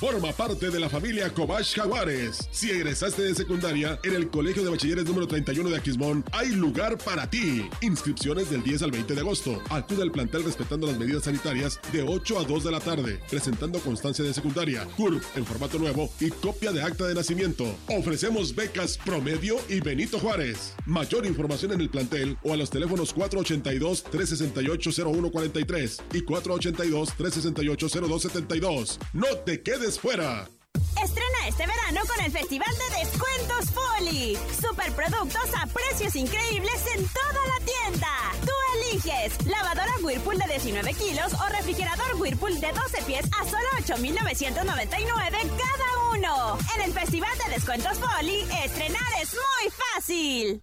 Forma parte de la familia Cobach Jaguares. Si egresaste de secundaria, en el Colegio de Bachilleres número 31 de Aquismón hay lugar para ti. Inscripciones del 10 al 20 de agosto. Acude al plantel respetando las medidas sanitarias de 8 a 2 de la tarde, presentando constancia de secundaria, CURP en formato nuevo y copia de acta de nacimiento. Ofrecemos becas Promedio y Benito Juárez. Mayor información en el plantel o a los teléfonos 482-368-0143 y 482-368-0272. No te quedes Estrena este verano con el Festival de Descuentos Poli. Superproductos a precios increíbles en toda la tienda. Tú eliges lavadora Whirlpool de 19 kilos o refrigerador Whirlpool de 12 pies a solo 8,999 cada uno. En el Festival de Descuentos Poli, estrenar es muy fácil.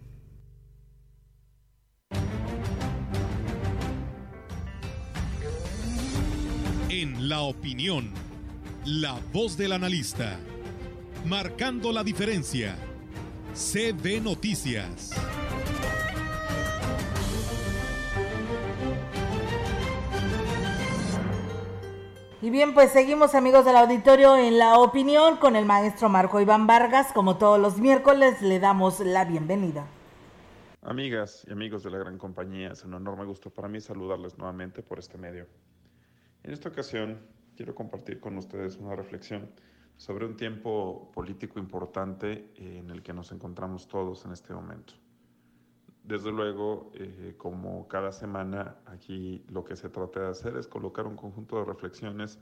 En la opinión, la voz del analista, marcando la diferencia. CB Noticias. Y bien, pues seguimos amigos del auditorio en la opinión con el maestro Marco Iván Vargas. Como todos los miércoles, le damos la bienvenida. Amigas y amigos de la gran compañía, es un enorme gusto para mí saludarles nuevamente por este medio. En esta ocasión quiero compartir con ustedes una reflexión sobre un tiempo político importante en el que nos encontramos todos en este momento. Desde luego, eh, como cada semana, aquí lo que se trata de hacer es colocar un conjunto de reflexiones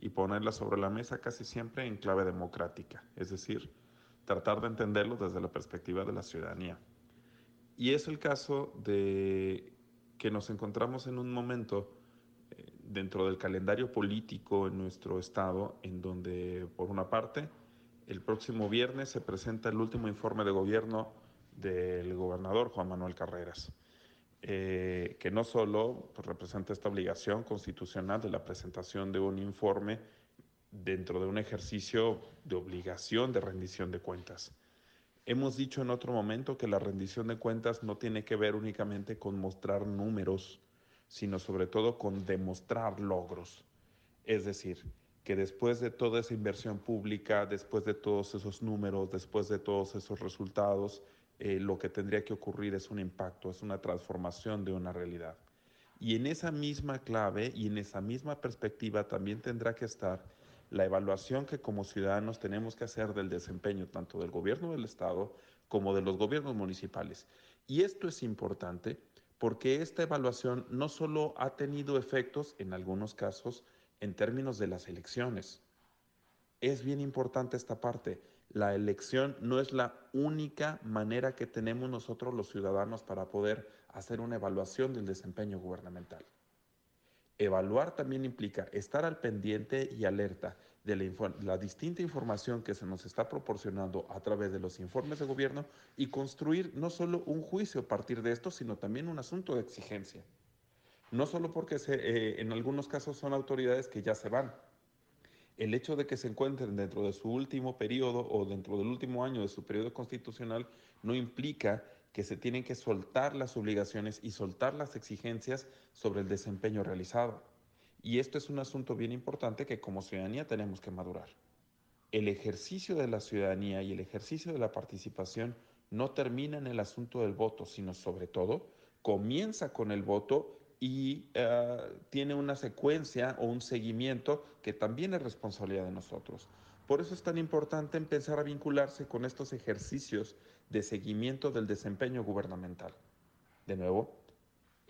y ponerlas sobre la mesa casi siempre en clave democrática, es decir, tratar de entenderlo desde la perspectiva de la ciudadanía. Y es el caso de que nos encontramos en un momento eh, dentro del calendario político en nuestro estado, en donde, por una parte, el próximo viernes se presenta el último informe de gobierno del gobernador Juan Manuel Carreras, eh, que no solo pues, representa esta obligación constitucional de la presentación de un informe dentro de un ejercicio de obligación de rendición de cuentas. Hemos dicho en otro momento que la rendición de cuentas no tiene que ver únicamente con mostrar números, sino sobre todo con demostrar logros. Es decir, que después de toda esa inversión pública, después de todos esos números, después de todos esos resultados, eh, lo que tendría que ocurrir es un impacto, es una transformación de una realidad. Y en esa misma clave y en esa misma perspectiva también tendrá que estar la evaluación que como ciudadanos tenemos que hacer del desempeño tanto del gobierno del Estado como de los gobiernos municipales. Y esto es importante porque esta evaluación no solo ha tenido efectos, en algunos casos, en términos de las elecciones. Es bien importante esta parte. La elección no es la única manera que tenemos nosotros los ciudadanos para poder hacer una evaluación del desempeño gubernamental. Evaluar también implica estar al pendiente y alerta de la, distinta información que se nos está proporcionando a través de los informes de gobierno y construir no solo un juicio a partir de esto, sino también un asunto de exigencia. No solo porque se, eh, en algunos casos son autoridades que ya se van, El hecho de que se encuentren dentro de su último periodo o dentro del último año de su periodo constitucional no implica que se tienen que soltar las obligaciones y soltar las exigencias sobre el desempeño realizado. Y esto es un asunto bien importante que como ciudadanía tenemos que madurar. El ejercicio de la ciudadanía y el ejercicio de la participación no termina en el asunto del voto, sino sobre todo comienza con el voto y uh, tiene una secuencia o un seguimiento que también es responsabilidad de nosotros. Por eso es tan importante empezar a vincularse con estos ejercicios de seguimiento del desempeño gubernamental. De nuevo,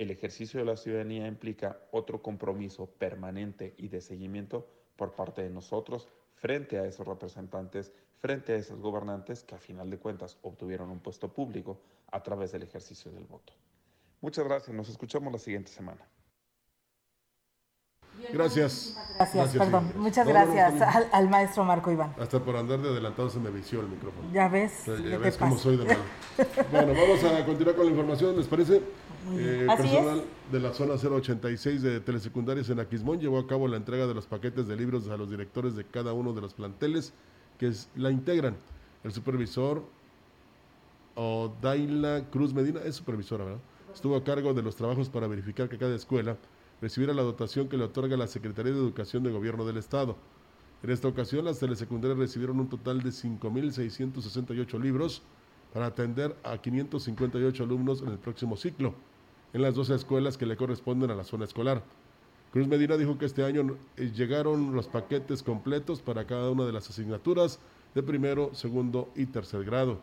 el ejercicio de la ciudadanía implica otro compromiso permanente y de seguimiento por parte de nosotros frente a esos representantes, frente a esos gobernantes que a final de cuentas obtuvieron un puesto público a través del ejercicio del voto. Muchas gracias, nos escuchamos la siguiente semana. Gracias. Gracias, perdón. Muchas gracias al, al, maestro Marco Iván. Hasta por andar de adelantado se me vició el micrófono. Ya ves. O sea, ya ves cómo soy de malo. bueno, vamos a continuar con la información, ¿les parece? Eh, personal es. de la zona 086 de telesecundarias en Aquismón llevó a cabo la entrega de los paquetes de libros a los directores de cada uno de los planteles que es, la integran. El supervisor Odaila Cruz Medina es supervisora, ¿verdad? Estuvo a cargo de los trabajos para verificar que cada escuela recibiera la dotación que le otorga la Secretaría de Educación de Gobierno del Estado. En esta ocasión, las telesecundarias recibieron un total de 5.668 libros para atender a 558 alumnos en el próximo ciclo, en las 12 escuelas que le corresponden a la zona escolar. Cruz Medina dijo que este año llegaron los paquetes completos para cada una de las asignaturas de primero, segundo y tercer grado.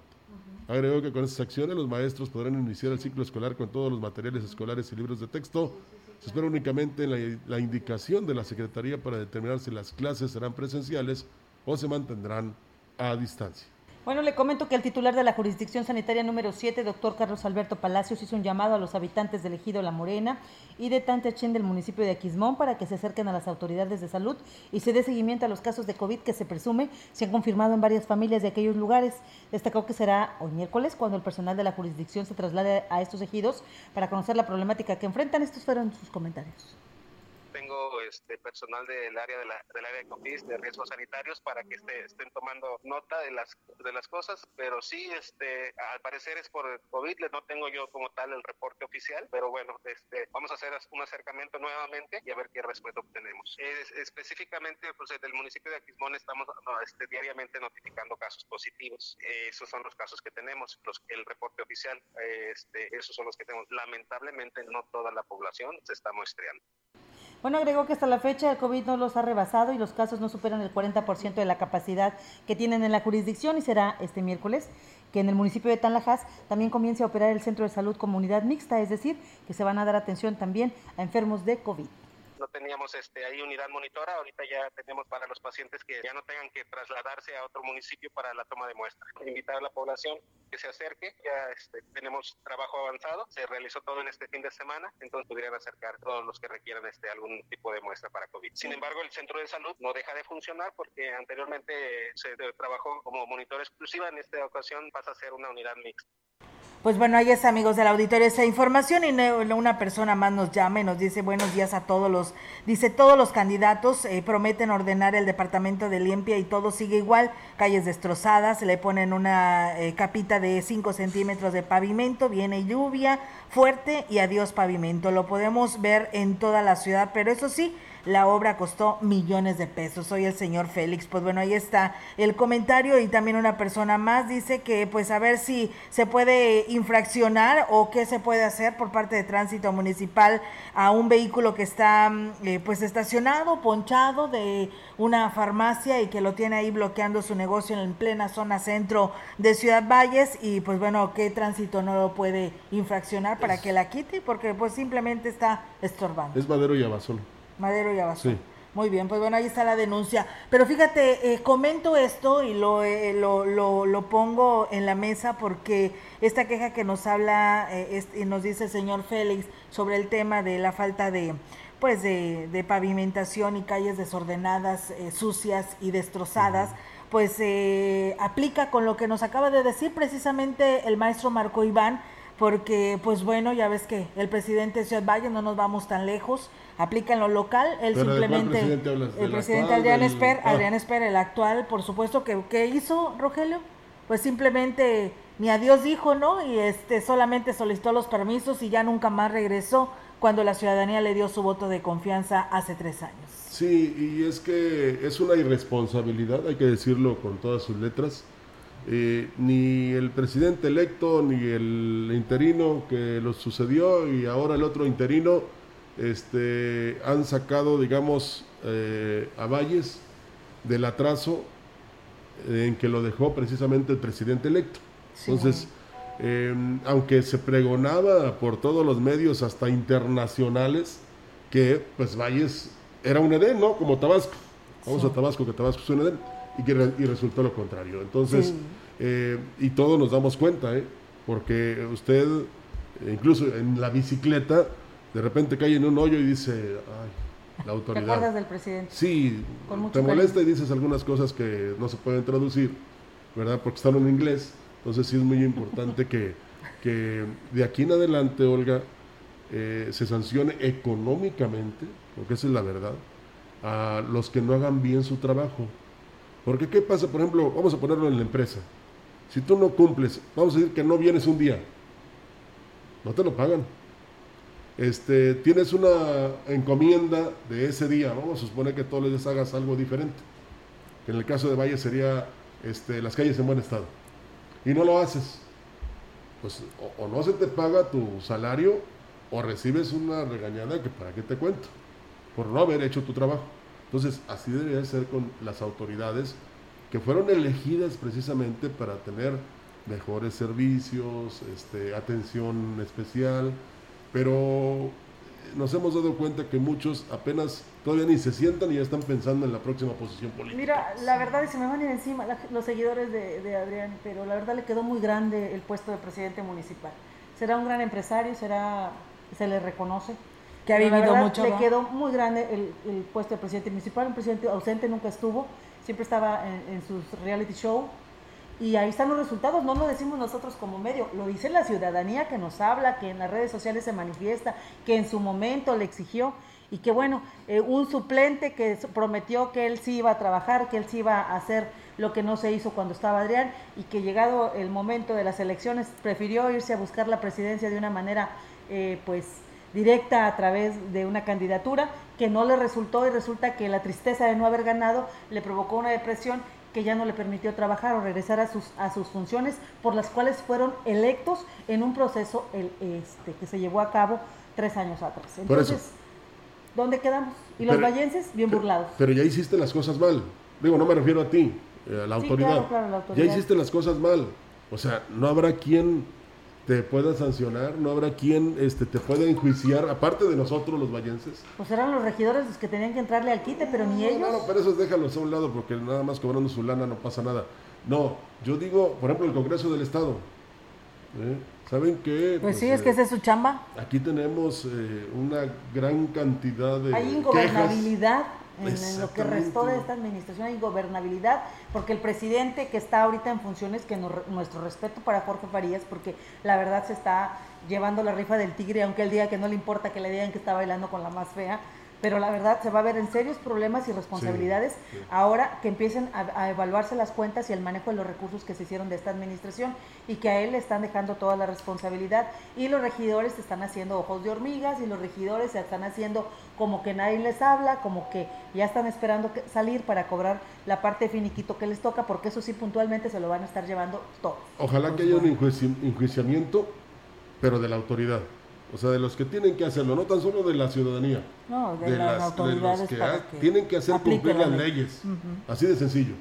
Agregó que con estas acciones los maestros podrán iniciar el ciclo escolar con todos los materiales escolares y libros de texto se espera únicamente la, la, indicación de la Secretaría para determinar si las clases serán presenciales o se mantendrán a distancia. Bueno, le comento que el titular de la jurisdicción sanitaria número 7, doctor Carlos Alberto Palacios, hizo un llamado a los habitantes del ejido La Morena y de Tantechín del municipio de Aquismón para que se acerquen a las autoridades de salud y se dé seguimiento a los casos de COVID que se presume se han confirmado en varias familias de aquellos lugares. Destacó que será hoy miércoles cuando el personal de la jurisdicción se traslade a estos ejidos para conocer la problemática que enfrentan. Estos fueron sus comentarios tengo este personal del área de la, del área de COVID, de riesgos sanitarios, para que este, estén tomando nota de las de las cosas, pero sí, este, al parecer es por COVID, no tengo yo como tal el reporte oficial, pero bueno, este, vamos a hacer un acercamiento nuevamente y a ver qué respuesta obtenemos. Es, específicamente, pues del municipio de Aquismón estamos no, este, diariamente notificando casos positivos. Esos son los casos que tenemos, los, el reporte oficial, este, esos son los que tenemos. Lamentablemente no toda la población se está muestreando. Bueno, agregó que hasta la fecha el COVID no los ha rebasado y los casos no superan el 40% de la capacidad que tienen en la jurisdicción y será este miércoles que en el municipio de Tanlajas también comience a operar el centro de salud comunidad mixta, es decir, que se van a dar atención también a enfermos de COVID no teníamos este ahí unidad monitora, ahorita ya tenemos para los pacientes que ya no tengan que trasladarse a otro municipio para la toma de muestra. Invitar a la población que se acerque, ya este, tenemos trabajo avanzado, se realizó todo en este fin de semana, entonces pudieran acercar todos los que requieran este algún tipo de muestra para COVID. Sin embargo, el centro de salud no deja de funcionar porque anteriormente se trabajó como monitor exclusiva, en esta ocasión pasa a ser una unidad mixta. Pues bueno, ahí es amigos del auditorio esa información y una persona más nos llama y nos dice buenos días a todos los, dice todos los candidatos eh, prometen ordenar el departamento de limpia y todo sigue igual, calles destrozadas, le ponen una eh, capita de 5 centímetros de pavimento, viene lluvia fuerte y adiós pavimento, lo podemos ver en toda la ciudad, pero eso sí, la obra costó millones de pesos. Soy el señor Félix. Pues bueno, ahí está el comentario y también una persona más dice que pues a ver si se puede infraccionar o qué se puede hacer por parte de tránsito municipal a un vehículo que está eh, pues estacionado, ponchado de una farmacia y que lo tiene ahí bloqueando su negocio en plena zona centro de Ciudad Valles y pues bueno, qué tránsito no lo puede infraccionar para que la quite porque pues simplemente está estorbando. Es Madero y Abasolo. Madero y Abasolo. Sí. Muy bien, pues bueno, ahí está la denuncia. Pero fíjate, eh, comento esto y lo, eh, lo, lo, lo, pongo en la mesa porque esta queja que nos habla eh, es, y nos dice el señor Félix sobre el tema de la falta de pues de, de pavimentación y calles desordenadas, sucias y destrozadas, pues aplica con lo que nos acaba de decir precisamente el maestro Marco Iván, porque pues bueno, ya ves que el presidente de Ciudad Valle, no nos vamos tan lejos, aplica en lo local, él ¿Pero de cuál simplemente, presidente hablas? el ¿Del presidente actual, Adrián del- Esper, ah. Adrián Esper, el actual, por supuesto, que ¿qué hizo Rogelio? Pues simplemente ni adiós dijo, ¿no? Y este solamente solicitó los permisos y ya nunca más regresó cuando la ciudadanía le dio su voto de confianza hace tres años. Sí, y es que es una irresponsabilidad, hay que decirlo con todas sus letras. Eh, ni el presidente electo, ni el interino que lo sucedió y ahora el otro interino este, han sacado, digamos, eh, a Valles del atraso en que lo dejó precisamente el presidente electo. Sí. Entonces, eh, aunque se pregonaba por todos los medios, hasta internacionales, que pues Valles era un Edén, ¿no? Como Tabasco. Vamos Sí. a Tabasco, que Tabasco es un Edén. Y, que re- y resultó lo contrario. Entonces, Sí. Eh, y todos nos damos cuenta, ¿eh? Porque usted, incluso en la bicicleta, de repente cae en un hoyo y dice, ay, la ¿Te autoridad. acuerdas del presidente? Sí, te cariño. molesta y dices algunas cosas que no se pueden traducir, ¿verdad? Porque están en inglés. Entonces sí es muy importante que, que de aquí en adelante, Olga, eh, se sancione económicamente, porque esa es la verdad, a los que no hagan bien su trabajo. Porque ¿qué pasa? Por ejemplo, vamos a ponerlo en la empresa. Si tú no cumples, vamos a decir que no vienes un día, no te lo pagan. Este, tienes una encomienda de ese día, vamos a suponer que todos los días hagas algo diferente. Que en el caso de Valle sería este, las calles en buen estado. Y no lo haces. Pues o, o no se te paga tu salario o recibes una regañada que para qué te cuento. Por no haber hecho tu trabajo. Entonces, así debería ser con las autoridades que fueron elegidas precisamente para tener mejores servicios, este, atención especial, pero nos hemos dado cuenta que muchos apenas todavía ni se sientan y ya están pensando en la próxima posición política. Mira, la verdad, y se me van a ir encima la- los seguidores de, de Adrián, pero la verdad le quedó muy grande el puesto de presidente municipal. Será un gran empresario, será, se le reconoce. Que ha vivido verdad, mucho, Le ¿no? quedó muy grande el, el puesto de presidente municipal, un presidente ausente nunca estuvo, siempre estaba en, sus reality show. Y ahí están los resultados, no lo decimos nosotros como medio, lo dice la ciudadanía que nos habla, que en las redes sociales se manifiesta, que en su momento le exigió y que bueno, eh, un suplente que prometió que él sí iba a trabajar, que él sí iba a hacer lo que no se hizo cuando estaba Adrián y que llegado el momento de las elecciones prefirió irse a buscar la presidencia de una manera eh, pues directa a través de una candidatura que no le resultó y resulta que la tristeza de no haber ganado le provocó una depresión que ya no le permitió trabajar o regresar a sus, a sus funciones por las cuales fueron electos en un proceso el, este, que se llevó a cabo tres años atrás. Entonces, ¿dónde quedamos? Y los Pero- vallenses bien burlados. Pero ya hiciste las cosas mal. Digo, no me refiero a ti, eh, a la Sí, autoridad. claro, claro, la autoridad. Ya hiciste las cosas mal. O sea, no habrá quien te pueda sancionar, no habrá quien este, te pueda enjuiciar, aparte de nosotros los vallenses. Pues eran los regidores los que tenían que entrarle al quite, pero ni ellos. No, no, pero esos déjalos a un lado porque nada más cobrando su lana no pasa nada. No, yo digo, por ejemplo, el Congreso del Estado. ¿eh? ¿Saben qué? Pues sí, es que esa es su chamba. Aquí tenemos eh, una gran cantidad de Hay ingobernabilidad en lo que restó de esta administración, hay ingobernabilidad, porque el presidente que está ahorita en funciones, que no- nuestro respeto para Jorge Farías, porque la verdad se está llevando la rifa del tigre, aunque él diga que no le importa que le digan que está bailando con la más fea, pero la verdad se va a ver en serios problemas y responsabilidades sí. ahora que empiecen a, a evaluarse las cuentas y el manejo de los recursos que se hicieron de esta administración y que a él le están dejando toda la responsabilidad y los regidores se están haciendo ojos de hormigas y los regidores se están haciendo como que nadie les habla, como que ya están esperando que- salir para cobrar la parte de finiquito que les toca, porque eso sí puntualmente se lo van a estar llevando todo. Ojalá que haya un enjuici- enjuiciamiento, pero de la autoridad. O sea, de los que tienen que hacerlo, no tan solo de la ciudadanía. No, de las autoridades que para ha- que tienen que hacer cumplir la las ley. leyes. Así de sencillo.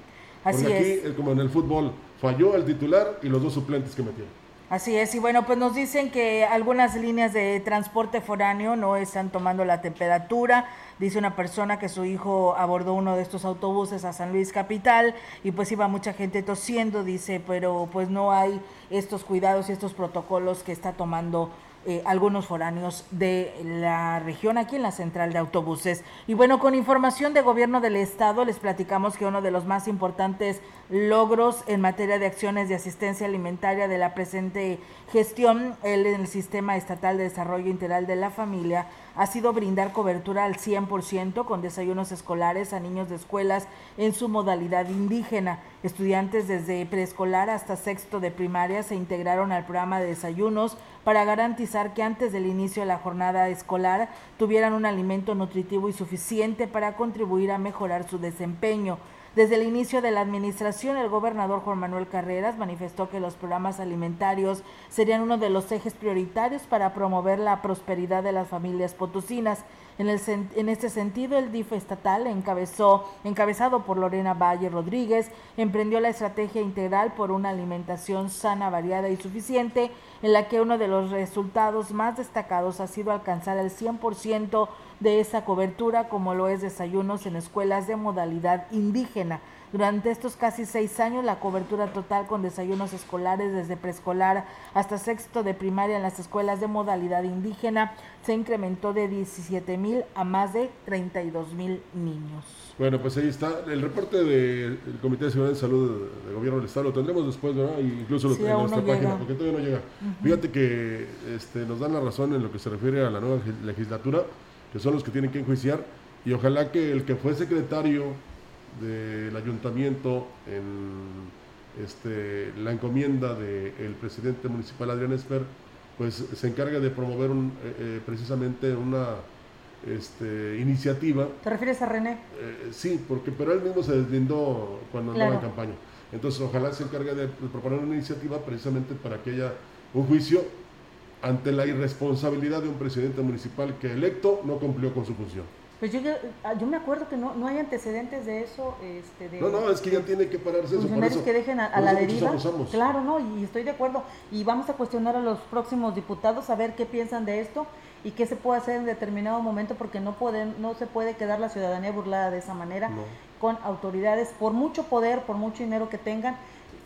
Así Porque es. eh, como en el fútbol, falló el titular y los dos suplentes que metieron. Así es, y bueno, pues nos dicen que algunas líneas de transporte foráneo no están tomando la temperatura. Dice una persona que su hijo abordó uno de estos autobuses a San Luis Capital y pues iba mucha gente tosiendo, dice, pero pues no hay estos cuidados y estos protocolos que está tomando eh, algunos foráneos de la región aquí en la central de autobuses. Y bueno, con información de gobierno del estado les platicamos que uno de los más importantes logros en materia de acciones de asistencia alimentaria de la presente gestión en el Sistema Estatal de Desarrollo Integral de la Familia ha sido brindar cobertura al 100% con desayunos escolares a niños de escuelas en su modalidad indígena. Estudiantes desde preescolar hasta sexto de primaria se integraron al programa de desayunos para garantizar que antes del inicio de la jornada escolar tuvieran un alimento nutritivo y suficiente para contribuir a mejorar su desempeño. Desde el inicio de la administración, el gobernador Juan Manuel Carreras manifestó que los programas alimentarios serían uno de los ejes prioritarios para promover la prosperidad de las familias potosinas. En, este sentido, el DIF estatal, encabezó, encabezado por Lorena Valle Rodríguez, emprendió la estrategia integral por una alimentación sana, variada y suficiente, en la que uno de los resultados más destacados ha sido alcanzar el 100% de esa cobertura, como lo es desayunos en escuelas de modalidad indígena. Durante estos casi seis años, la cobertura total con desayunos escolares desde preescolar hasta sexto de primaria en las escuelas de modalidad indígena se incrementó de 17 mil a más de 32 mil niños. Bueno, pues ahí está. El reporte del Comité de Seguridad y Salud del Gobierno del Estado lo tendremos después, ¿verdad? Incluso Sí, en nuestra página, llega. porque todavía no llega. Fíjate que este, nos dan la razón en lo que se refiere a la nueva gi- legislatura, que son los que tienen que enjuiciar, y ojalá que el que fue secretario del ayuntamiento en este, la encomienda del presidente municipal Adrián Esper, pues se encargue de promover un, eh, eh, precisamente una este, iniciativa ¿Te refieres a René? eh, sí, porque pero él mismo se deslindó cuando andaba en Claro. campaña. Entonces, ojalá se encargue de proponer una iniciativa precisamente para que haya un juicio ante la irresponsabilidad de un presidente municipal que electo no cumplió con su función. Pues yo, ah, yo me acuerdo que no, no hay antecedentes de eso. Este, de, No, no, es que ya tiene que pararse eso. Por funcionarios eso, que dejen a, la deriva. Claro, no, y estoy de acuerdo. Y vamos a cuestionar a los próximos diputados a ver qué piensan de esto y qué se puede hacer en determinado momento porque no pueden, no se puede quedar la ciudadanía burlada de esa manera No. con autoridades por mucho poder, por mucho dinero que tengan,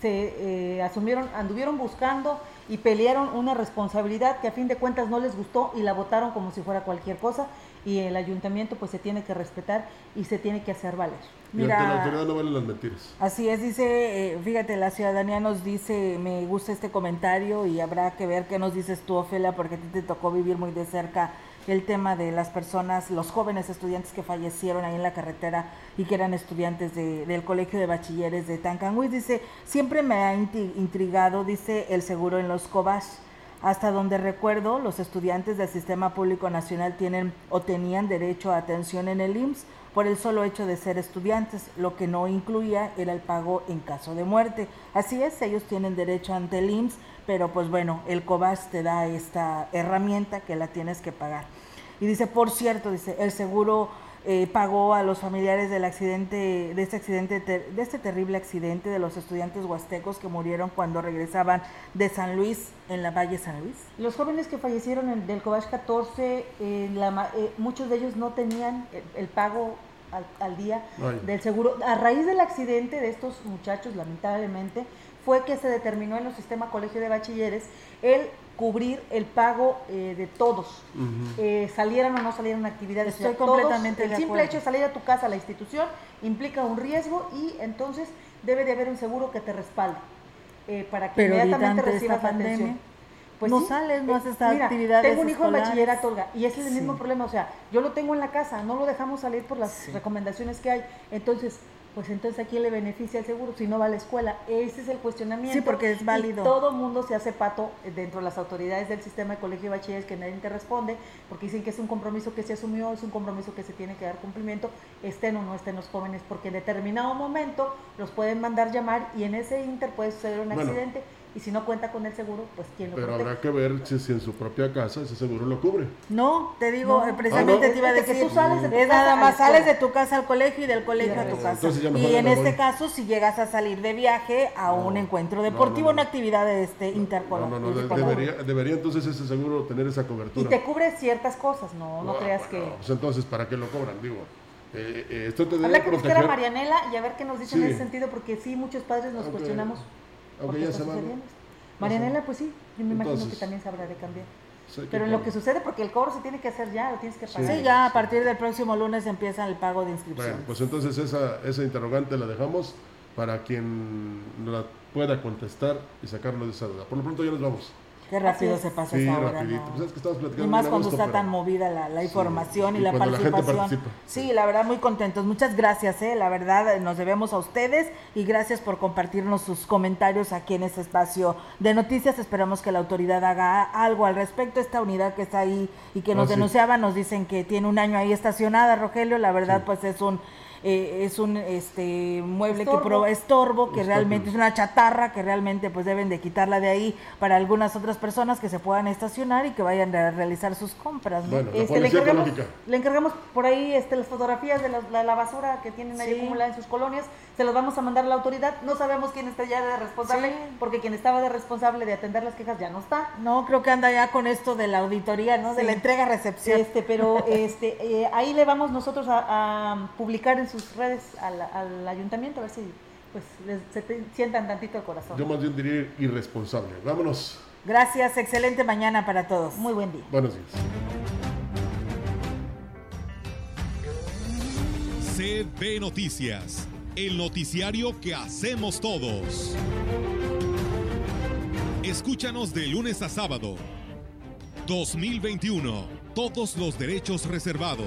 se eh, asumieron, anduvieron buscando y pelearon una responsabilidad que a fin de cuentas no les gustó y la votaron como si fuera cualquier cosa y el ayuntamiento pues se tiene que respetar y se tiene que hacer valer. Y ante la autoridad no valen las mentiras. Así es, dice, eh, fíjate, la ciudadanía nos dice, me gusta este comentario y habrá que ver qué nos dices tú, Ofelia, porque a ti te tocó vivir muy de cerca el tema de las personas, los jóvenes estudiantes que fallecieron ahí en la carretera y que eran estudiantes de- del Colegio de Bachilleres de Tancanguis. Dice, siempre me ha intrigado, dice, el seguro en los cobas. Hasta donde recuerdo, los estudiantes del Sistema Público Nacional tienen o tenían derecho a atención en el IMSS por el solo hecho de ser estudiantes. Lo que no incluía era el pago en caso de muerte. Así es, ellos tienen derecho ante el IMSS, pero pues bueno, el COBAS te da esta herramienta que la tienes que pagar. Y dice, por cierto, dice, el seguro eh, pagó a los familiares del accidente, de este accidente, ter- de este terrible accidente de los estudiantes huastecos que murieron cuando regresaban de San Luis, en la Valle San Luis. Los jóvenes que fallecieron en, del Cobach 14, eh, la ma- eh, muchos de ellos no tenían el, el pago al, al día Ay. del seguro. A raíz del accidente de estos muchachos, lamentablemente, fue que se determinó en el sistema colegio de bachilleres el cubrir el pago eh, de todos eh, salieran o no salieran actividades. Estoy O sea, todos, completamente El de simple acuerdo. hecho de salir a tu casa, a la institución, implica un riesgo y entonces debe de haber un seguro que te respalde eh, para que Pero inmediatamente recibas esta atención. pandemia, Pues no sí, sales, no eh, haces mira, actividades Tengo un hijo en escolares. bachillerato, Olga, y ese es el Sí. mismo problema. O sea, yo lo tengo en la casa, no lo dejamos salir por las recomendaciones que hay. Entonces, pues entonces a quién le beneficia el seguro si no va a la escuela. Ese es el cuestionamiento. Sí, porque es Y válido. todo mundo se hace pato eh, dentro de las autoridades del sistema de colegio de bachilleres que nadie te responde porque dicen que es un compromiso que se asumió, es un compromiso que se tiene que dar cumplimiento, estén o no estén los jóvenes, porque en determinado momento los pueden mandar llamar y en ese inter puede suceder un Bueno. accidente y si no cuenta con el seguro, pues quién lo Pero protege. habrá que ver si, si en su propia casa ese seguro lo cubre. No, te digo, No. precisamente Ah, ¿no? te iba a Desde que decir, tú sales de tu es casa nada más sales de tu casa al colegio y del colegio a tu casa. Entonces ya mejor y en este voy. caso, si llegas a salir de viaje a un encuentro no, deportivo, no, no. una actividad este, No, intercolar. no, no, de- debería, debería entonces ese seguro tener esa Y cobertura. te cubre ciertas cosas, no, no Ah, creas bueno, que... Pues entonces, ¿para qué lo cobran? Digo, eh, eh, esto te debe Habrá que buscar a. Marianela y a ver qué nos dice en ese sentido, porque sí, muchos padres nos cuestionamos. Qué ya está se. Marianela, pues sí, yo me imagino que también sabrá de cambiar. Pero lo que sucede, porque el cobro se tiene que hacer ya, lo tienes que pagar. Sí. ya a partir del próximo lunes empieza el pago de inscripción. Bueno, pues entonces esa, esa interrogante la dejamos para quien la pueda contestar y sacarlo de esa duda. Por lo pronto ya nos vamos. Qué rápido se pasa Sí, esta hora, rapidito. ¿no? Pues es que estamos platicando Y más cuando gusto, está pero- tan movida la, la información y y la participación. participa. Sí, la verdad, muy contentos. Muchas gracias, ¿eh? la verdad, nos debemos a ustedes y gracias por compartirnos sus comentarios aquí en este espacio de noticias. Esperamos que la autoridad haga algo al respecto. Esta unidad que está ahí y que nos Ah, sí. denunciaba, nos dicen que tiene un año ahí estacionada, Rogelio. La verdad, pues es un eh, es un este mueble Estorbo. que pro- estorbo que realmente es una chatarra que realmente pues deben de quitarla de ahí para algunas otras personas que se puedan estacionar y que vayan a realizar sus compras. ¿no? Bueno, la Este, le, policía encargamos, ecológica. le encargamos por ahí este, las fotografías de la, la- la basura que tienen ahí Sí. acumulada en sus colonias, se los vamos a mandar a la autoridad, no sabemos quién está ya de responsable, Sí. porque quien estaba de responsable de atender las quejas ya no está. No, creo que anda ya con esto de la auditoría, ¿no? De Sí. la entrega-recepción. Este, pero este, eh, ahí le vamos nosotros a, a publicar en sus redes al, al ayuntamiento, a ver si pues les, se te- sientan tantito el corazón. Yo más bien diría irresponsable. Vámonos. Gracias, excelente mañana para todos. Muy buen día. Buenos días. CB Noticias, el noticiario que hacemos todos. Escúchanos de lunes a sábado. 2021. Todos los derechos reservados.